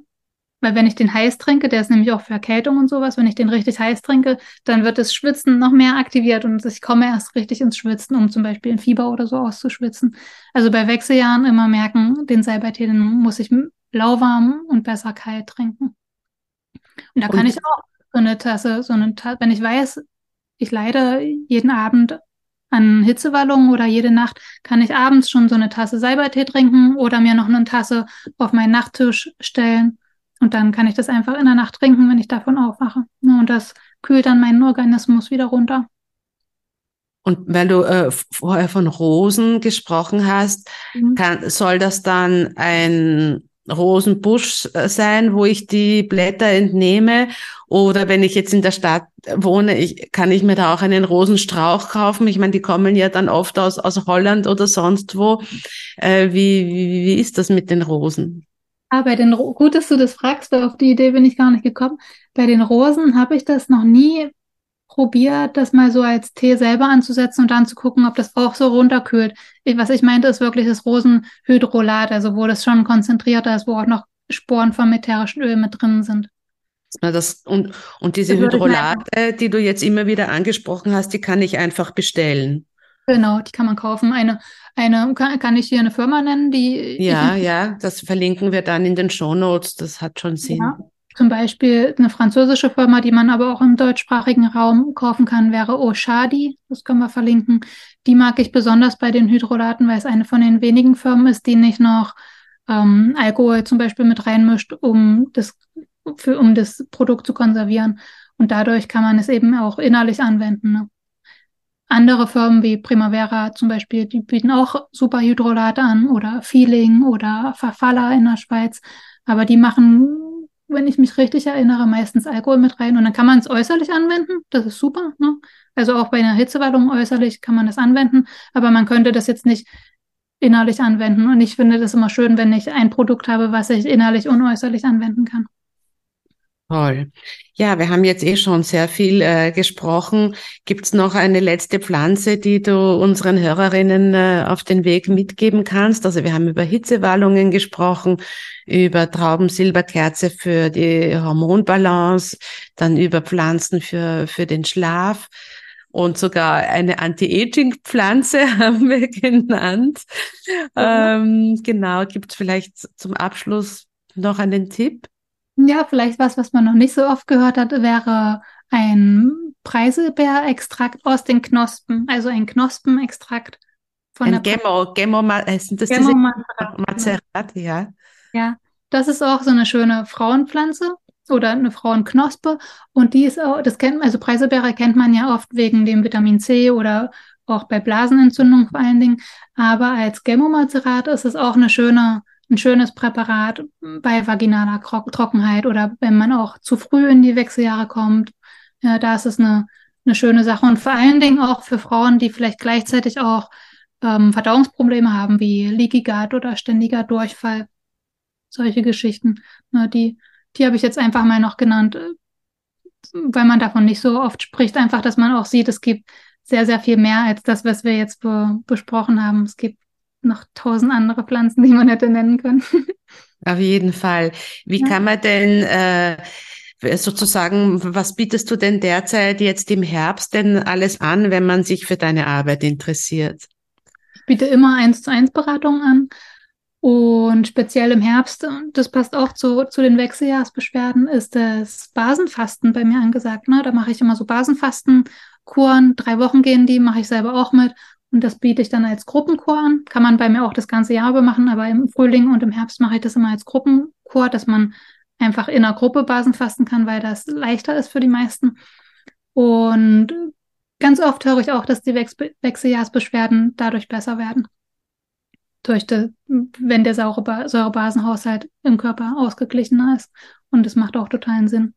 weil wenn ich den heiß trinke, der ist nämlich auch für Erkältung und sowas, wenn ich den richtig heiß trinke, dann wird das Schwitzen noch mehr aktiviert und ich komme erst richtig ins Schwitzen, um zum Beispiel ein Fieber oder so auszuschwitzen. Also bei Wechseljahren immer merken, den Salbeitee, den muss ich lauwarm und besser kalt trinken. Und da und kann ich auch so eine Tasse, so eine Tasse, wenn ich weiß, ich leide jeden Abend an Hitzewallungen oder jede Nacht, kann ich abends schon so eine Tasse Salbeitee trinken oder mir noch eine Tasse auf meinen Nachttisch stellen und dann kann ich das einfach in der Nacht trinken, wenn ich davon aufwache. Und das kühlt dann meinen Organismus wieder runter. Und weil du äh, vorher von Rosen gesprochen hast, mhm. kann, soll das dann ein Rosenbusch äh, sein, wo ich die Blätter entnehme? Oder wenn ich jetzt in der Stadt wohne, ich, kann ich mir da auch einen Rosenstrauch kaufen? Ich meine, die kommen ja dann oft aus, aus Holland oder sonst wo. Äh, wie, wie, wie ist das mit den Rosen? Ah, bei den, gut, dass du das fragst, weil auf die Idee bin ich gar nicht gekommen. Bei den Rosen habe ich das noch nie probiert, das mal so als Tee selber anzusetzen und dann zu gucken, ob das auch so runterkühlt. Ich, was ich meinte, ist wirklich das Rosenhydrolat, also wo das schon konzentrierter ist, wo auch noch Sporen vom ätherischen Öl mit drin sind. Das, und, und diese Hydrolate, die du jetzt immer wieder angesprochen hast, die kann ich einfach bestellen. Genau, die kann man kaufen. Eine, eine kann, kann ich hier eine Firma nennen, die. Ja, ja, das verlinken wir dann in den Show Notes. Das hat schon Sinn. Ja, zum Beispiel eine französische Firma, die man aber auch im deutschsprachigen Raum kaufen kann, wäre Oshadi. Das können wir verlinken. Die mag ich besonders bei den Hydrolaten, weil es eine von den wenigen Firmen ist, die nicht noch ähm, Alkohol zum Beispiel mit reinmischt, um das, für, um das Produkt zu konservieren. Und dadurch kann man es eben auch innerlich anwenden. Ne? Andere Firmen wie Primavera zum Beispiel, die bieten auch super Hydrolate an oder Feeling oder Verfaller in der Schweiz. Aber die machen, wenn ich mich richtig erinnere, meistens Alkohol mit rein. Und dann kann man es äußerlich anwenden. Das ist super. Ne? Also auch bei einer Hitzewallung äußerlich kann man das anwenden. Aber man könnte das jetzt nicht innerlich anwenden. Und ich finde das immer schön, wenn ich ein Produkt habe, was ich innerlich und äußerlich anwenden kann. Toll. Ja, wir haben jetzt eh schon sehr viel äh, gesprochen. Gibt's noch eine letzte Pflanze, die du unseren Hörerinnen äh, auf den Weg mitgeben kannst? Also wir haben über Hitzewallungen gesprochen, über Traubensilberkerze für die Hormonbalance, dann über Pflanzen für, für den Schlaf und sogar eine Anti-Aging-Pflanze haben wir genannt. Mhm. Ähm, genau, gibt's vielleicht zum Abschluss noch einen Tipp? Ja, vielleicht was, was man noch nicht so oft gehört hat, wäre ein Preiselbeerextrakt aus den Knospen, also ein Knospenextrakt von ein der Gemo, Gemo, äh, sind das Gemo Mazerat, ja. Ja, das ist auch so eine schöne Frauenpflanze oder eine Frauenknospe und die ist auch, das kennt also Preiselbeere kennt man ja oft wegen dem Vitamin C oder auch bei Blasenentzündung vor allen Dingen, aber als Gemomazerat ist es auch eine schöne ein schönes Präparat bei vaginaler Trockenheit oder wenn man auch zu früh in die Wechseljahre kommt. Ja, da ist es eine, eine schöne Sache und vor allen Dingen auch für Frauen, die vielleicht gleichzeitig auch ähm, Verdauungsprobleme haben, wie Leaky Gut oder ständiger Durchfall. Solche Geschichten. Ne, die, die habe ich jetzt einfach mal noch genannt, äh, weil man davon nicht so oft spricht. Einfach, dass man auch sieht, es gibt sehr, sehr viel mehr als das, was wir jetzt be besprochen haben. Es gibt noch tausend andere Pflanzen, die man hätte nennen können. Auf jeden Fall. Wie ja. kann man denn äh, sozusagen, was bietest du denn derzeit jetzt im Herbst denn alles an, wenn man sich für deine Arbeit interessiert? Ich biete immer eins zu eins Beratungen an. Und speziell im Herbst, das passt auch zu, zu den Wechseljahrsbeschwerden, ist das Basenfasten bei mir angesagt. Ne? Da mache ich immer so Basenfastenkuren, drei Wochen gehen die, mache ich selber auch mit Und das biete ich dann als Gruppenchor an. Kann man bei mir auch das ganze Jahr über machen, aber im Frühling und im Herbst mache ich das immer als Gruppenchor, dass man einfach in einer Gruppe Basen fasten kann, weil das leichter ist für die meisten. Und ganz oft höre ich auch, dass die Wechsel Wechseljahrsbeschwerden dadurch besser werden. Durch die, wenn der Säurebasenhaushalt im Körper ausgeglichener ist. Und das macht auch totalen Sinn.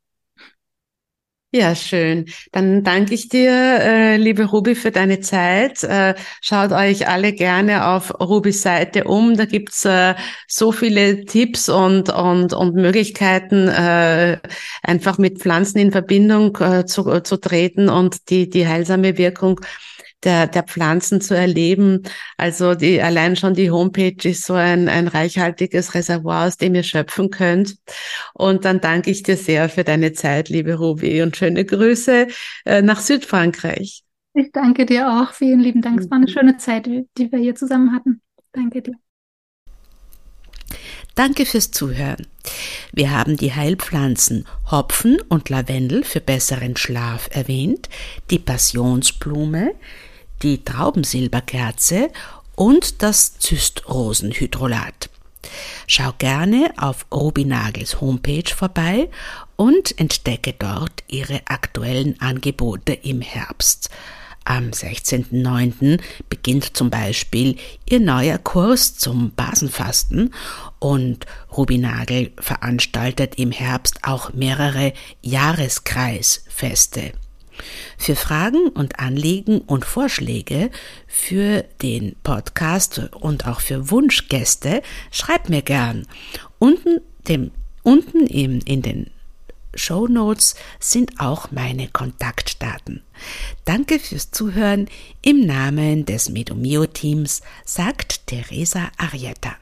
Ja, schön. Dann danke ich dir, äh, liebe Ruby, für deine Zeit. Äh, schaut euch alle gerne auf Rubys Seite um. Da gibt's äh, so viele Tipps und, und, und Möglichkeiten, äh, einfach mit Pflanzen in Verbindung äh, zu, zu treten und die, die heilsame Wirkung der, der Pflanzen zu erleben. Also die, allein schon die Homepage ist so ein, ein reichhaltiges Reservoir, aus dem ihr schöpfen könnt. Und dann danke ich dir sehr für deine Zeit, liebe Ruby, und schöne Grüße äh, nach Südfrankreich. Ich danke dir auch. Vielen lieben Dank. Es war eine mhm. schöne Zeit, die wir hier zusammen hatten. Danke dir. Danke fürs Zuhören. Wir haben die Heilpflanzen Hopfen und Lavendel für besseren Schlaf erwähnt, die Passionsblume, die Traubensilberkerze und das Zystrosenhydrolat. Schau gerne auf Rubinagels Homepage vorbei und entdecke dort ihre aktuellen Angebote im Herbst. Am 16.09. beginnt zum Beispiel ihr neuer Kurs zum Basenfasten und Rubinagel veranstaltet im Herbst auch mehrere Jahreskreisfeste. Für Fragen und Anliegen und Vorschläge für den Podcast und auch für Wunschgäste schreibt mir gern. Unten, dem, unten im, in den Show Notes sind auch meine Kontaktdaten. Danke fürs Zuhören. Im Namen des Medomio Teams sagt Teresa Arietta.